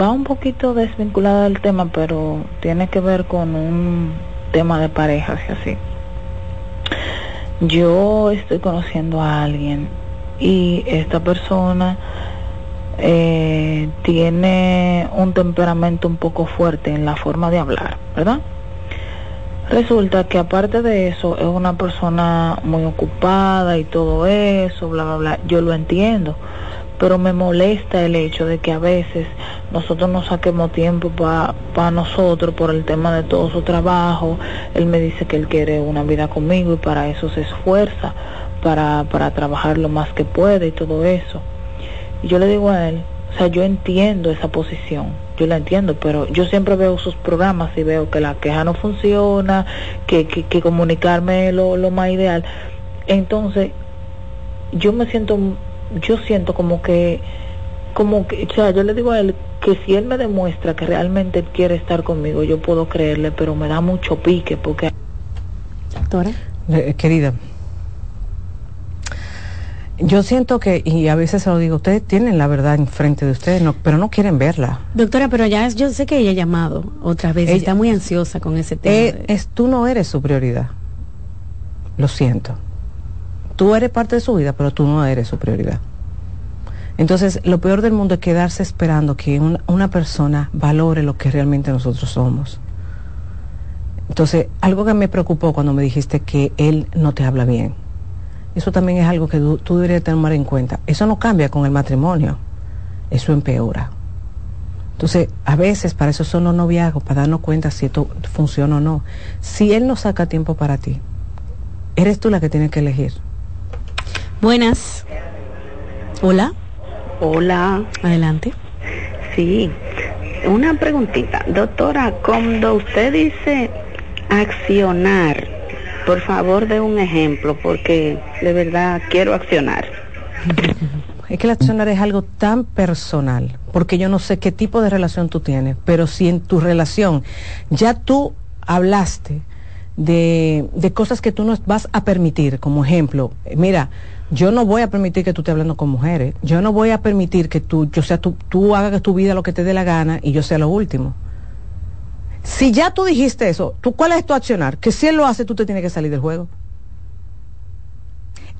va un poquito desvinculada del tema, pero tiene que ver con un tema de parejas y así. Yo estoy conociendo a alguien y esta persona eh, tiene un temperamento un poco fuerte en la forma de hablar, ¿verdad? Resulta que aparte de eso es una persona muy ocupada y todo eso, bla, bla, bla. Yo lo entiendo, pero me molesta el hecho de que a veces nosotros no saquemos tiempo para nosotros por el tema de todo su trabajo. Él me dice que él quiere una vida conmigo y para eso se esfuerza, para, para trabajar lo más que puede y todo eso. Y yo le digo a él O sea, yo entiendo esa posición, yo la entiendo, pero yo siempre veo sus programas y veo que la queja no funciona, que, que, comunicarme es lo, lo más ideal. Entonces, yo me siento, yo siento como que, como que, o sea, yo le digo a él que si él me demuestra que realmente quiere estar conmigo, yo puedo creerle, pero me da mucho pique porque... Doctora. Eh, querida, yo siento que, y a veces se lo digo, ustedes tienen la verdad enfrente de ustedes, no, pero no quieren verla. Doctora, pero ya yo sé que ella ha llamado otra vez, está muy ansiosa con ese tema. Eh, es, tú no eres su prioridad. Lo siento. Tú eres parte de su vida, pero tú no eres su prioridad. Entonces, lo peor del mundo es quedarse esperando que una persona valore lo que realmente nosotros somos. Entonces, algo que me preocupó cuando me dijiste que él no te habla bien eso también es algo que tú, deberías tomar en cuenta. Eso no cambia con el matrimonio, eso empeora. Entonces, a veces para eso son los noviazgos, para darnos cuenta si esto funciona o no. Si él no saca tiempo para ti, eres tú la que tienes que elegir. Buenas. Hola. Hola. Adelante. Sí. Una preguntita. Doctora, cuando usted dice accionar, por favor, de un ejemplo, porque de verdad quiero accionar. Es que el accionar es algo tan personal, porque yo no sé qué tipo de relación tú tienes, pero si en tu relación ya tú hablaste de, de cosas que tú no vas a permitir, como ejemplo, mira, yo no voy a permitir que tú estés hablando con mujeres, yo no voy a permitir que tú, yo sea, tú, tú hagas tu vida lo que te dé la gana y yo sea lo último. Si ya tú dijiste eso, ¿tú, ¿cuál es tu accionar? Que si él lo hace, tú te tienes que salir del juego.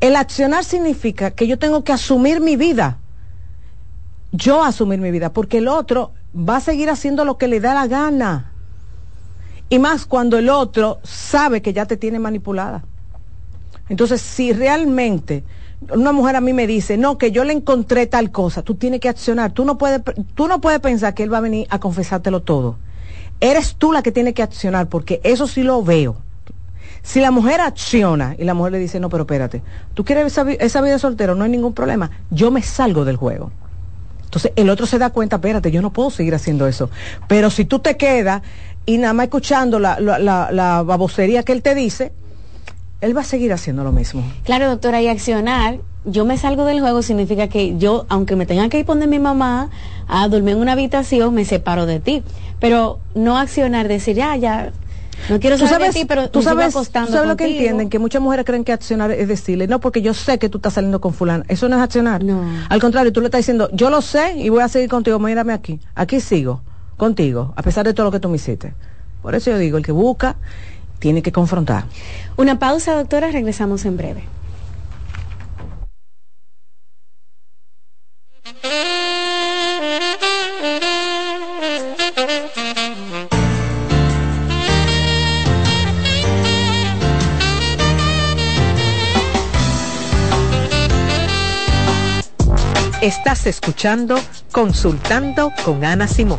El accionar significa que yo tengo que asumir mi vida. Yo asumir mi vida, porque el otro va a seguir haciendo lo que le da la gana. Y más cuando el otro sabe que ya te tiene manipulada. Entonces, si realmente una mujer a mí me dice, no, que yo le encontré tal cosa, tú tienes que accionar. Tú no puedes, tú no puedes pensar que él va a venir a confesártelo todo eres tú la que tiene que accionar, porque eso sí lo veo. Si la mujer acciona y la mujer le dice, no, pero espérate, tú quieres esa, vida soltero, no hay ningún problema, yo me salgo del juego. Entonces el otro se da cuenta, espérate, yo no puedo seguir haciendo eso. Pero si tú te quedas y nada más escuchando la, la, la, la babosería que él te dice, él va a seguir haciendo lo mismo. Claro, doctora, y accionar, yo me salgo del juego significa que yo, aunque me tenga que ir poner mi mamá a dormir en una habitación, me separo de ti. Pero no accionar, decir, ya, ya, no quiero saber de ti, pero tú sabes, ¿tú sabes lo que entienden, que muchas mujeres creen que accionar es decirle, no, porque yo sé que tú estás saliendo con fulano. Eso no es accionar. No. Al contrario, tú le estás diciendo, yo lo sé y voy a seguir contigo, mírame aquí. Aquí sigo, contigo, a pesar de todo lo que tú me hiciste. Por eso yo digo, el que busca tiene que confrontar. Una pausa, doctora, regresamos en breve. Estás escuchando Consultando con Ana Simón.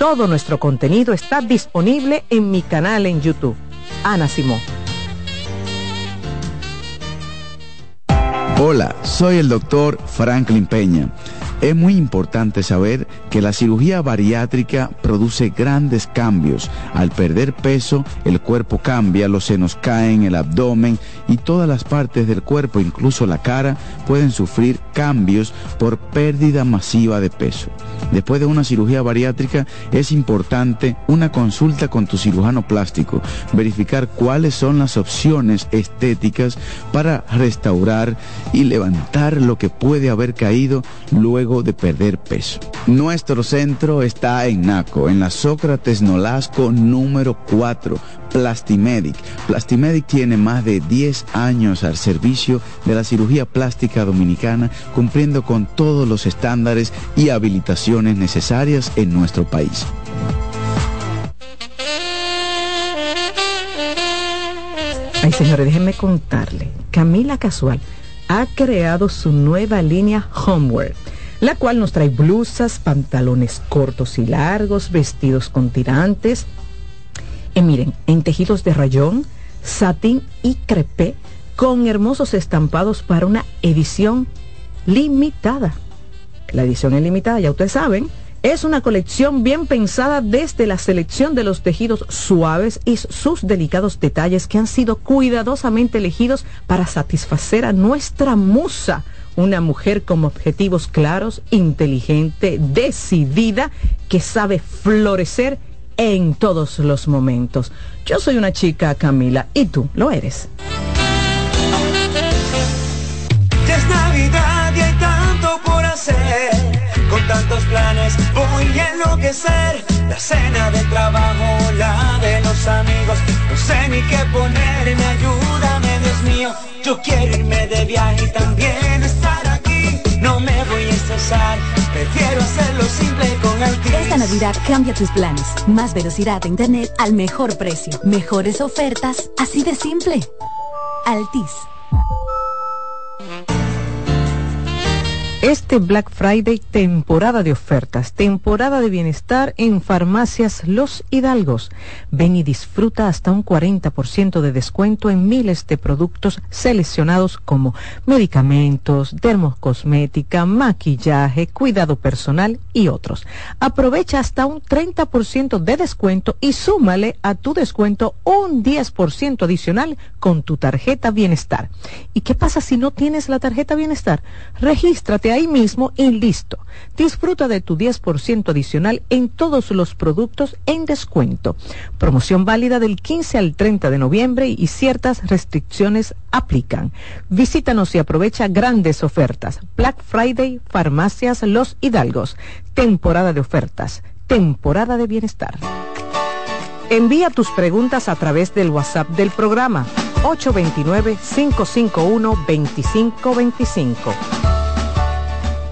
Todo nuestro contenido está disponible en mi canal en YouTube. Ana Simón. Hola, soy el doctor Franklin Peña es muy importante saber que la cirugía bariátrica produce grandes cambios. Al perder peso, el cuerpo cambia, los senos caen, el abdomen y todas las partes del cuerpo, incluso la cara, pueden sufrir cambios por pérdida masiva de peso. Después de una cirugía bariátrica es importante una consulta con tu cirujano plástico, verificar cuáles son las opciones estéticas para restaurar y levantar lo que puede haber caído luego de perder peso. Nuestro centro está en Naco, en la Sócrates Nolasco número 4 Plastimedic. Plastimedic tiene más de 10 años al servicio de la cirugía plástica dominicana, cumpliendo con todos los estándares y habilitaciones necesarias en nuestro país. Ay, señores, déjenme contarle. Camila Casual ha creado su nueva línea Homeware, la cual nos trae blusas, pantalones cortos y largos, vestidos con tirantes. Y miren, en tejidos de rayón, satín y crepé, con hermosos estampados para una edición limitada. La edición es limitada, ya ustedes saben, es una colección bien pensada desde la selección de los tejidos suaves y sus delicados detalles que han sido cuidadosamente elegidos para satisfacer a nuestra musa, una mujer con objetivos claros, inteligente, decidida, que sabe florecer en todos los momentos. Yo soy una chica, Camila, y tú lo eres. Ya es Navidad y hay tanto por hacer con tantos planes voy a enloquecer. La cena de trabajo, la de los amigos. No sé ni qué ponerme, ayúdame, Dios mío. Yo quiero irme de viaje también prefiero hacerlo simple con Altis. Esta Navidad cambia tus planes. Más velocidad de internet al mejor precio. Mejores ofertas, así de simple. Altis. Este Black Friday, temporada de ofertas, temporada de bienestar en farmacias Los Hidalgos. Ven y disfruta hasta un 40% de descuento en miles de productos seleccionados como medicamentos, dermocosmética, maquillaje, cuidado personal y otros. Aprovecha hasta un 30% de descuento y súmale a tu descuento un 10% adicional con tu tarjeta bienestar. ¿Y qué pasa si no tienes la tarjeta bienestar? Regístrate ahí mismo y listo. Disfruta de tu 10% adicional en todos los productos en descuento. Promoción válida del 15 al 30 de noviembre y ciertas restricciones aplican. Visítanos y aprovecha grandes ofertas. Black Friday, Farmacias Los Hidalgos. Temporada de ofertas. Temporada de bienestar. Envía tus preguntas a través del WhatsApp del programa 829-551-2525.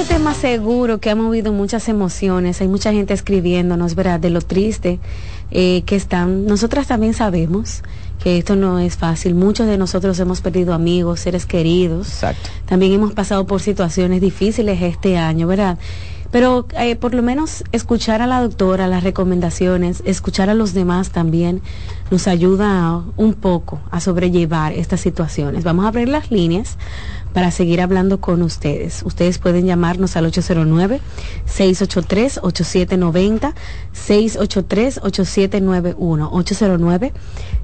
Este tema seguro que ha movido muchas emociones, hay mucha gente escribiéndonos, ¿verdad? De lo triste eh, que están. Nosotras también sabemos que esto no es fácil. Muchos de nosotros hemos perdido amigos, seres queridos. Exacto. También hemos pasado por situaciones difíciles este año, ¿verdad? Pero eh, por lo menos escuchar a la doctora, las recomendaciones, escuchar a los demás también nos ayuda un poco a sobrellevar estas situaciones. Vamos a abrir las líneas para seguir hablando con ustedes. Ustedes pueden llamarnos al 809-683-8790, 683-8791,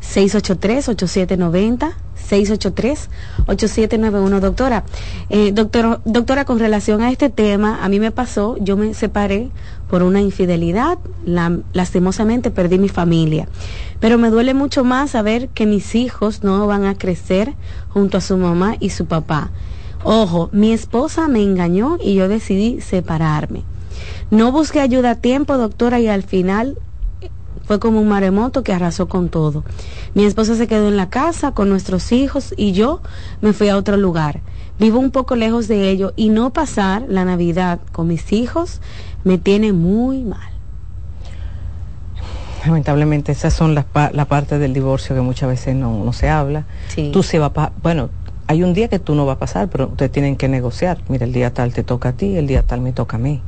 809-683-8790. 683-8791. Doctora, eh, doctor, doctora, con relación a este tema, a mí me pasó, yo me separé por una infidelidad, lastimosamente perdí mi familia, pero me duele mucho más saber que mis hijos no van a crecer junto a su mamá y su papá. Ojo, mi esposa me engañó y yo decidí separarme. No busqué ayuda a tiempo, doctora, y al final fue como un maremoto que arrasó con todo. Mi esposa se quedó en la casa con nuestros hijos y yo me fui a otro lugar. Vivo un poco lejos de ello y no pasar la Navidad con mis hijos me tiene muy mal. Lamentablemente esas son las la parte del divorcio que muchas veces no, se habla. Tú se va bueno, hay un día que tú no va a pasar, pero ustedes tienen que negociar. Mira, el día tal te toca a ti, el día tal me toca a mí.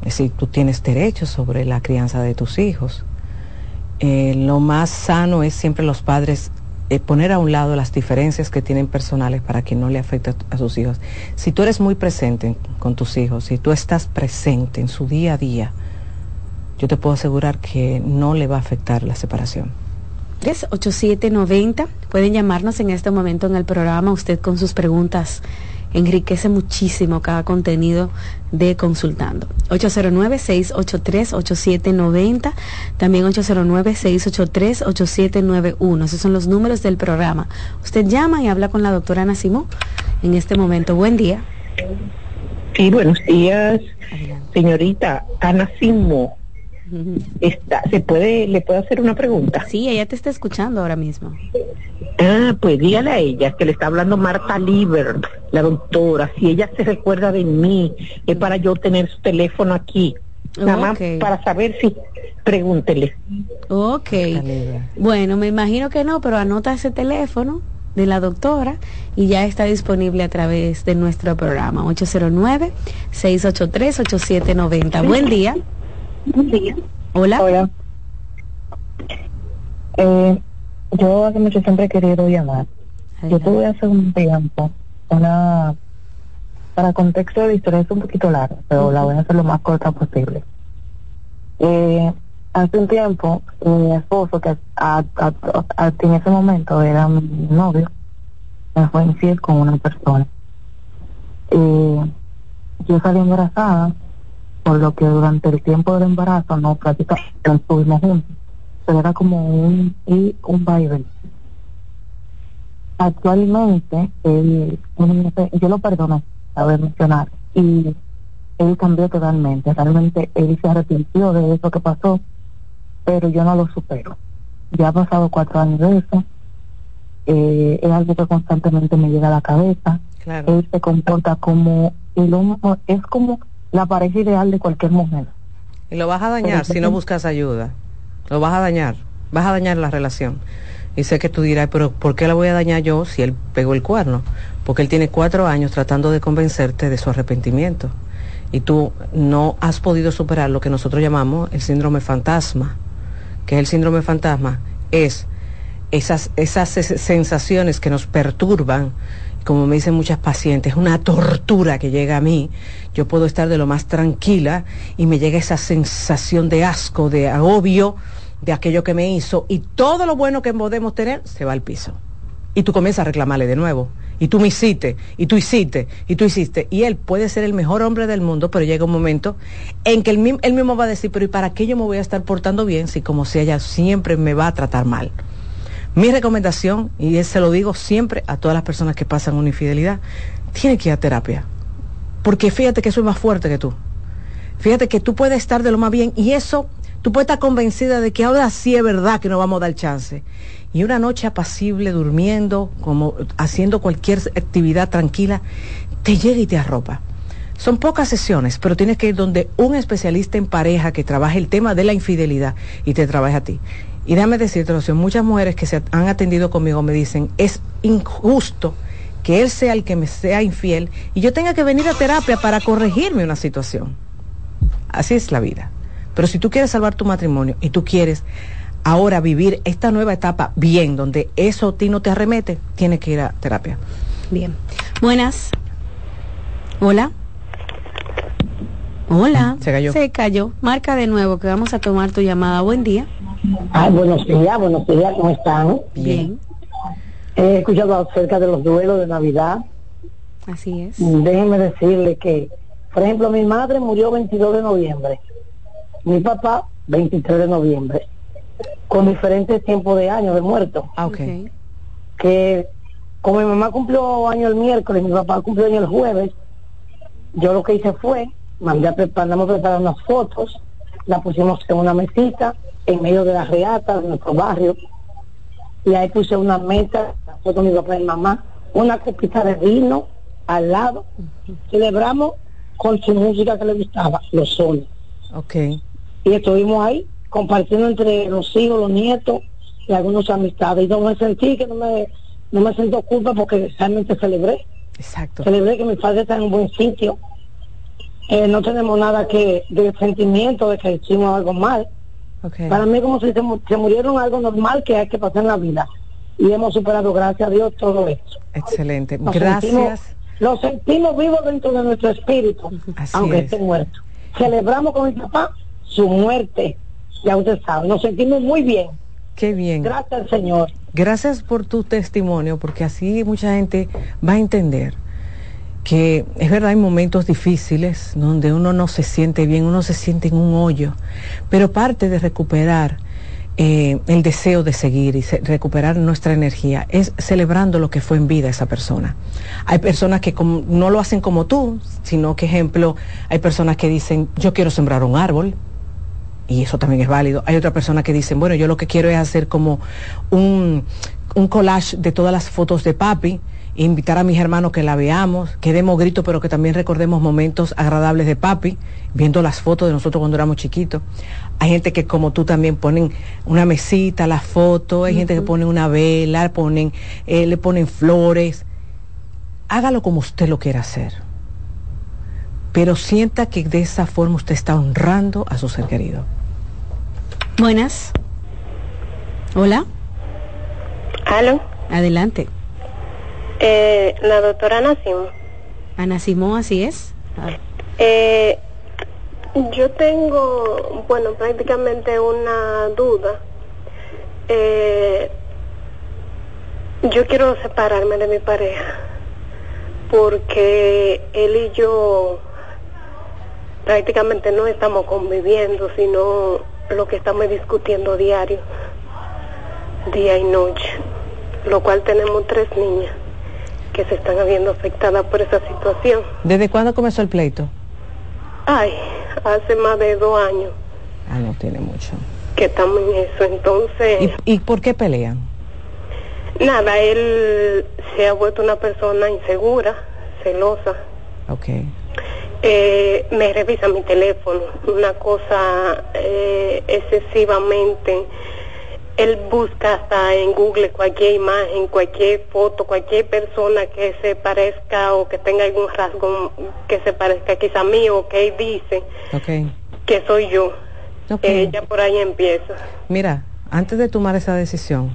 Es decir, tú tienes derechos sobre la crianza de tus hijos. Eh, lo más sano es siempre los padres eh, poner a un lado las diferencias que tienen personales para que no le afecte a, sus hijos. Si tú eres muy presente con tus hijos, si tú estás presente en su día a día, yo te puedo asegurar que no le va a afectar la separación. 8790, pueden llamarnos en este momento en el programa, usted con sus preguntas enriquece muchísimo cada contenido de Consultando. 809-683-8790, también 809-683-8791. Esos son los números del programa. Usted llama y habla con la doctora Ana Simó en este momento. Buen día. Sí, buenos días, señorita Ana Simó. Está, ¿se puede, le puedo hacer una pregunta? Sí, ella te está escuchando ahora mismo. Ah, pues dígale a ella que le está hablando Marta Liber, la doctora, si ella se recuerda de mí, es para yo tener su teléfono aquí. Nada más para saber si, pregúntele. Ok. Bueno, me imagino que no, pero anota ese teléfono de la doctora y ya está disponible a través de nuestro programa 809-683-8790. Buen día. Hola. Hola. Eh, yo hace mucho siempre he querido llamar. Yo tuve hace un tiempo una, para contexto de historia es un poquito larga, pero la voy a hacer lo más corta posible. Eh, hace un tiempo, mi esposo, que en ese momento era mi novio, me fue infiel con una persona. Eh, yo salí embarazada por lo que durante el tiempo del embarazo no prácticamente estuvimos juntos. Pero era como un y un baile. Actualmente, él, yo lo perdoné, ver mencionar, y él cambió totalmente. Realmente él se arrepintió de eso que pasó, pero yo no lo supero. Ya ha pasado cuatro años de eso. Eh, es algo que constantemente me llega a la cabeza. Él se comporta como el hombre, es como la pareja ideal de cualquier mujer. Y lo vas a dañar si no buscas ayuda. Lo vas a dañar. Vas a dañar la relación. Y sé que tú dirás, pero ¿por qué la voy a dañar yo si él pegó el cuerno? Porque él tiene cuatro años tratando de convencerte de su arrepentimiento. Y tú no has podido superar lo que nosotros llamamos el síndrome fantasma. Que es el síndrome fantasma es esas, esas sensaciones que nos perturban como me dicen muchas pacientes, es una tortura que llega a mí. Yo puedo estar de lo más tranquila y me llega esa sensación de asco, de agobio de aquello que me hizo y todo lo bueno que podemos tener se va al piso. Y tú comienzas a reclamarle de nuevo. Y tú me hiciste, y tú hiciste, y tú hiciste. Y él puede ser el mejor hombre del mundo, pero llega un momento en que él, mismo va a decir, pero ¿y para qué yo me voy a estar portando bien si como si ella siempre me va a tratar mal? Mi recomendación, y se lo digo siempre a todas las personas que pasan una infidelidad, tiene que ir a terapia. Porque fíjate que es más fuerte que tú. Fíjate que tú puedes estar de lo más bien y eso, tú puedes estar convencida de que ahora sí es verdad que no vamos a dar chance. Y una noche apacible, durmiendo, como haciendo cualquier actividad tranquila, te llega y te arropa. Son pocas sesiones, pero tienes que ir donde un especialista en pareja que trabaje el tema de la infidelidad y te trabaje a ti. Y déjame decirte, muchas mujeres que se han atendido conmigo me dicen, es injusto que él sea el que me sea infiel y yo tenga que venir a terapia para corregirme una situación. Así es la vida. Pero si tú quieres salvar tu matrimonio y tú quieres ahora vivir esta nueva etapa bien, donde eso a ti no te arremete, tienes que ir a terapia. Bien. Buenas. Hola. Hola. Se cayó. Se cayó. Marca de nuevo que vamos a tomar tu llamada. Buen día. Ay, buenos días, buenos días, ¿cómo están? Bien. He escuchado acerca de los duelos de Navidad. Así es. Déjenme decirle que, por ejemplo, mi madre murió 22 de noviembre, mi papá 23 de noviembre, con diferentes tiempos de años de muerto. Ah, ok. Que como mi mamá cumplió año el miércoles, mi papá cumplió año el jueves, yo lo que hice fue, mandé a preparar, mandamos a preparar unas fotos, la pusimos en una mesita, en medio de la reata de nuestro barrio, y ahí puse una mesa, foto de mi papá y mi mamá, una copita de vino al lado, celebramos con su música que le gustaba, los soles. Ok. Y estuvimos ahí compartiendo entre los hijos, los nietos y algunos amistades. Y no me sentí que no me, no me siento culpa porque realmente celebré. Exacto. Celebré que mi padre está en un buen sitio. Eh, no tenemos nada que de sentimiento de que hicimos algo mal. Okay. Para mí como si se, se murieron algo normal que hay que pasar en la vida. Y hemos superado, gracias a Dios, todo esto. Excelente. Nos Gracias. sentimos- lo sentimos vivo dentro de nuestro espíritu, Así aunque es. esté muerto. Celebramos con mi papá su muerte, ya usted sabe, nos sentimos muy bien. Qué bien. Gracias al Señor. Gracias por tu testimonio, porque así mucha gente va a entender que es verdad, hay momentos difíciles donde uno no se siente bien, uno se siente en un hoyo, pero parte de recuperar eh, el deseo de seguir y se- recuperar nuestra energía es celebrando lo que fue en vida esa persona. Hay personas que no lo hacen como tú, sino que, ejemplo, hay personas que dicen, yo quiero sembrar un árbol, y eso también es válido. Hay otra persona que dicen, bueno, yo lo que quiero es hacer como un, un collage de todas las fotos de papi, invitar a mis hermanos que la veamos, que demos grito, pero que también recordemos momentos agradables de papi, viendo las fotos de nosotros cuando éramos chiquitos. Hay gente que como tú también ponen una mesita, la foto, hay gente que pone una vela, ponen, eh, le ponen flores. Hágalo como usted lo quiera hacer. Pero sienta que de esa forma usted está honrando a su ser querido. Buenas. Hola. ¿Aló? Adelante. Eh, la doctora Nacimo. Ana Simón, así es. Ah, Eh, yo tengo, bueno, prácticamente una duda. Eh, yo quiero separarme de mi pareja porque él y yo prácticamente no estamos conviviendo, sino lo que estamos discutiendo diario, día y noche, lo cual tenemos tres niñas que se están viendo afectadas por esa situación. ¿Desde cuándo comenzó el pleito? Ay, hace más de dos años Ah, no tiene mucho. que estamos en eso, entonces... ¿Y, y por qué pelean? Nada, él se ha vuelto una persona insegura, celosa. Ok. Eh, me revisa mi teléfono, una cosa eh, excesivamente. Él busca hasta en Google cualquier imagen, cualquier foto, cualquier persona que se parezca o que tenga algún rasgo que se parezca quizá a mí o que él dice que soy yo. Ok. Ella por ahí empieza. Mira, antes de tomar esa decisión,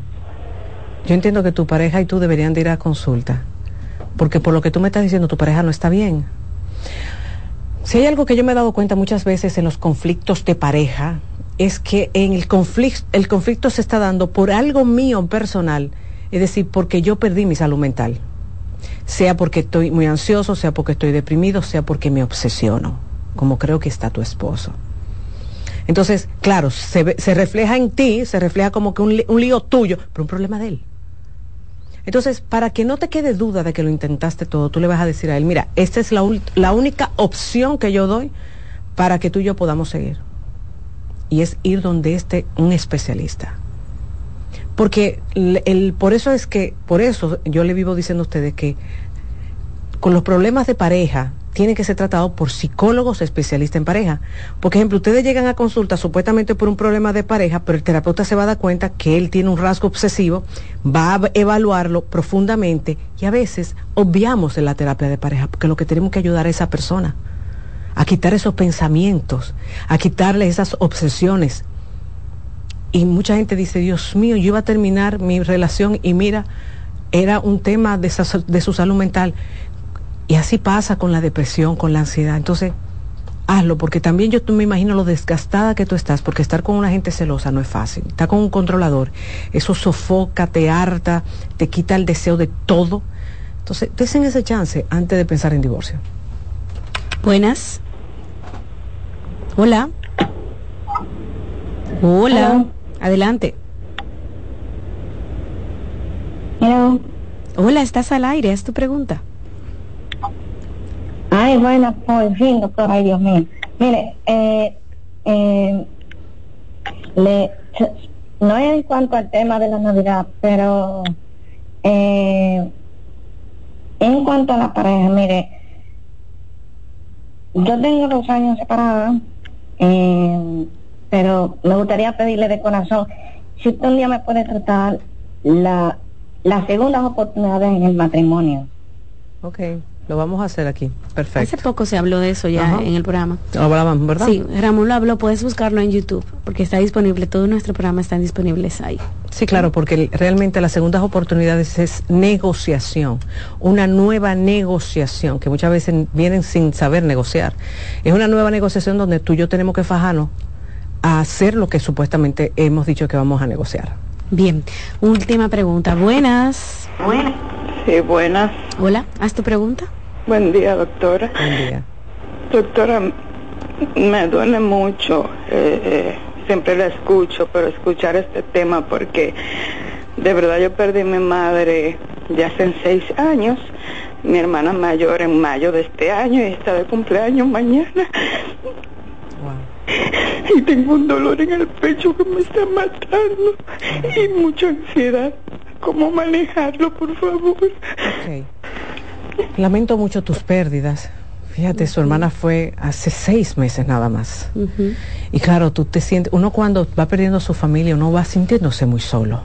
yo entiendo que tu pareja y tú deberían de ir a consulta. Porque por lo que tú me estás diciendo, tu pareja no está bien. Si hay algo que yo me he dado cuenta muchas veces en los conflictos de pareja, es que en el conflicto, el conflicto se está dando por algo mío personal, es decir, porque yo perdí mi salud mental. Sea porque estoy muy ansioso, sea porque estoy deprimido, sea porque me obsesiono, como creo que está tu esposo. Entonces, claro, se, se refleja en ti, se refleja como que un, lío tuyo, pero un problema de él. Entonces, para que no te quede duda de que lo intentaste todo, tú le vas a decir a él, mira, esta es la, la única opción que yo doy para que tú y yo podamos seguir. Y es ir donde esté un especialista. Porque el, por eso es que, por eso yo le vivo diciendo a ustedes que con los problemas de pareja tienen que ser tratados por psicólogos especialistas en pareja. Por ejemplo, ustedes llegan a consulta supuestamente por un problema de pareja, pero el terapeuta se va a dar cuenta que él tiene un rasgo obsesivo, va a evaluarlo profundamente y a veces obviamos en la terapia de pareja porque lo que tenemos que ayudar a esa persona a quitar esos pensamientos, a quitarle esas obsesiones. Y mucha gente dice, Dios mío, yo iba a terminar mi relación y mira, era un tema de, de su salud mental. Y así pasa con la depresión, con la ansiedad. Entonces, hazlo, porque también yo me imagino lo desgastada que tú estás, porque estar con una gente celosa no es fácil. Estar con un controlador, eso sofoca, te harta, te quita el deseo de todo. Entonces, desen ese chance antes de pensar en divorcio. Buenas. Hola. Hola. Adelante. Hola, estás al aire, es tu pregunta. Ay, bueno, por fin, doctor, ay, Dios mío. Mire, eh, eh, le, no es en cuanto al tema de la Navidad, pero eh, en cuanto a la pareja, mire, yo tengo dos años separada, eh, pero me gustaría pedirle de corazón, si usted un día me puede tratar la, las segundas oportunidades en el matrimonio. Ok. Lo vamos a hacer aquí. Perfecto. Hace poco se habló de eso ya en el programa. Hablábamos, ¿verdad? Sí, Ramón lo habló, puedes buscarlo en YouTube, porque está disponible, todo nuestro programa están disponibles ahí. Sí, claro, porque realmente las segundas oportunidades es negociación, una nueva negociación, que muchas veces vienen sin saber negociar. Es una nueva negociación donde tú y yo tenemos que fajarnos a hacer lo que supuestamente hemos dicho que vamos a negociar. Bien, última pregunta. Buenas. Buenas. Sí, buenas. Hola, haz tu pregunta. Buen día, doctora. Buen día. Doctora, me duele mucho, eh, eh, siempre la escucho, pero escuchar este tema porque de verdad yo perdí a mi madre ya hace seis años, mi hermana mayor en mayo de este año y está de cumpleaños mañana. Y tengo un dolor en el pecho que me está matando y mucha ansiedad. ¿Cómo manejarlo, por favor? Okay. Lamento mucho tus pérdidas. Fíjate, su hermana fue hace seis meses nada más. Y claro, tú te sientes, uno cuando va perdiendo a su familia, uno va sintiéndose muy solo.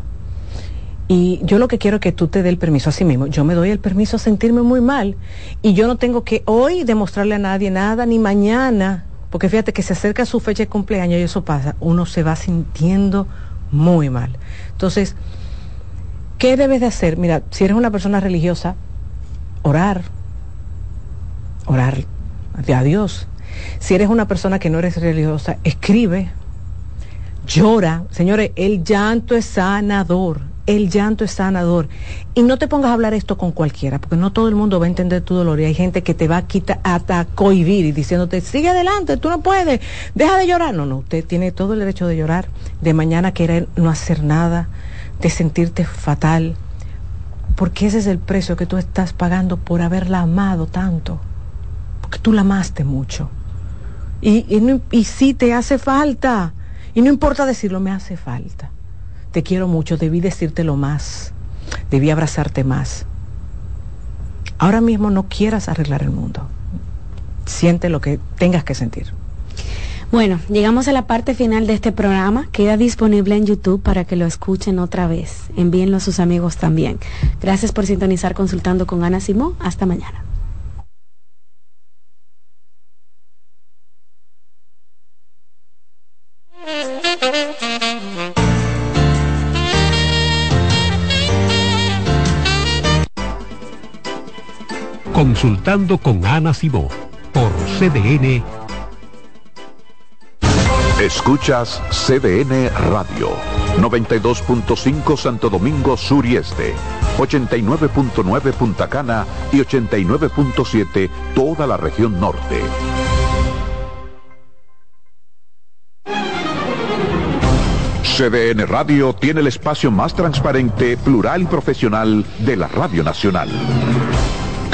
Y yo lo que quiero es que tú te dé el permiso a sí mismo. Yo me doy el permiso a sentirme muy mal. Y yo no tengo que hoy demostrarle a nadie nada, ni mañana. Porque fíjate que se acerca su fecha de cumpleaños y eso pasa. Uno se va sintiendo muy mal. Entonces, ¿qué debes de hacer? Mira, si eres una persona religiosa, orar, orar a Dios. Si eres una persona que no eres religiosa, escribe, llora. Señores, el llanto es sanador. El llanto es sanador. Y no te pongas a hablar esto con cualquiera, porque no todo el mundo va a entender tu dolor. Y hay gente que te va a quitar, hasta cohibir y diciéndote, sigue adelante, tú no puedes, deja de llorar. No, no, usted tiene todo el derecho de llorar, de mañana querer no hacer nada, de sentirte fatal, porque ese es el precio que tú estás pagando por haberla amado tanto, porque tú la amaste mucho. Y, y, y sí te hace falta, y no importa decirlo, me hace falta. Te quiero mucho, debí decírtelo más, debí abrazarte más. Ahora mismo no quieras arreglar el mundo. Siente lo que tengas que sentir. Bueno, llegamos a la parte final de este programa. Queda disponible en YouTube para que lo escuchen otra vez. Envíenlo a sus amigos también. Gracias por sintonizar consultando con Ana Simón. Hasta mañana. Consultando con Ana Simón por CDN Escuchas CDN Radio, 92.5 Santo Domingo Sur y Este, 89.9 Punta Cana y 89.7 toda la región norte. CDN Radio tiene el espacio más transparente, plural y profesional de la Radio Nacional.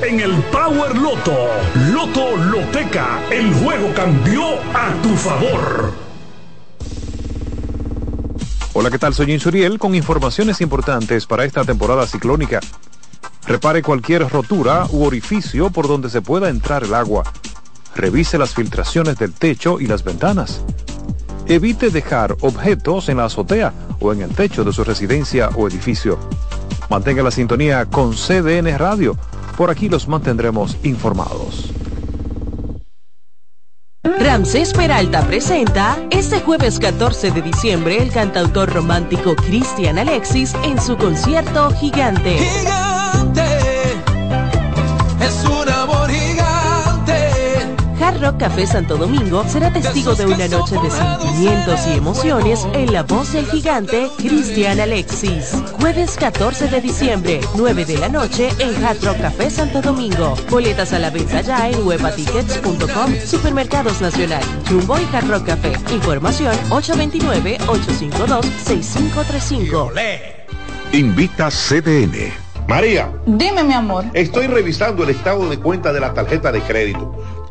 en el Power Loto. Loto Loteca, el juego cambió a tu favor. Hola, ¿qué tal? Soy Insuriel con informaciones importantes para esta temporada ciclónica. Repare cualquier rotura u orificio por donde se pueda entrar el agua. Revise las filtraciones del techo y las ventanas. Evite dejar objetos en la azotea o en el techo de su residencia o edificio. Mantenga la sintonía con CDN Radio. Por aquí los mantendremos informados. Ramsés Peralta presenta este jueves 14 de diciembre el cantautor romántico Cristian Alexis en su concierto Gigante. Rock Café Santo Domingo será testigo de una noche de sentimientos y emociones en la voz del gigante Cristian Alexis. Jueves 14 de diciembre, 9 de la noche en Hard Rock Café Santo Domingo. Boletas a la venta ya en webatickets.com, Supermercados Nacional, Jumbo y Hard Rock Café. Información 829-852-6535. Invita CDN. María. Dime, mi amor. Estoy revisando el estado de cuenta de la tarjeta de crédito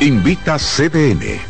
Invita CDN.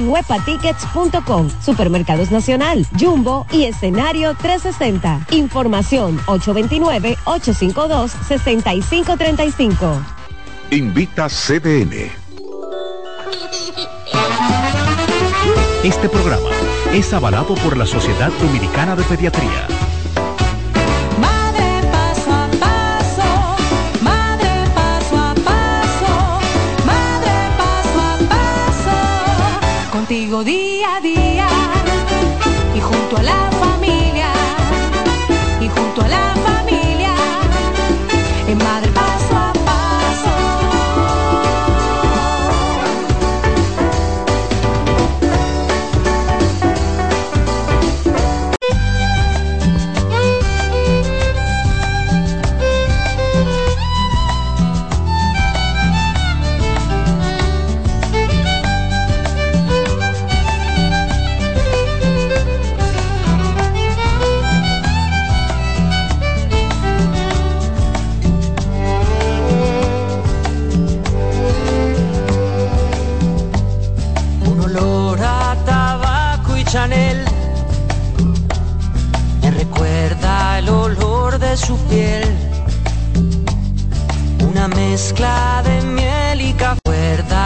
webatickets.com, Supermercados Nacional, Jumbo y Escenario 360. Información 829-852-6535. Invita CDN. Este programa es avalado por la Sociedad Dominicana de Pediatría. Día a día su piel, una mezcla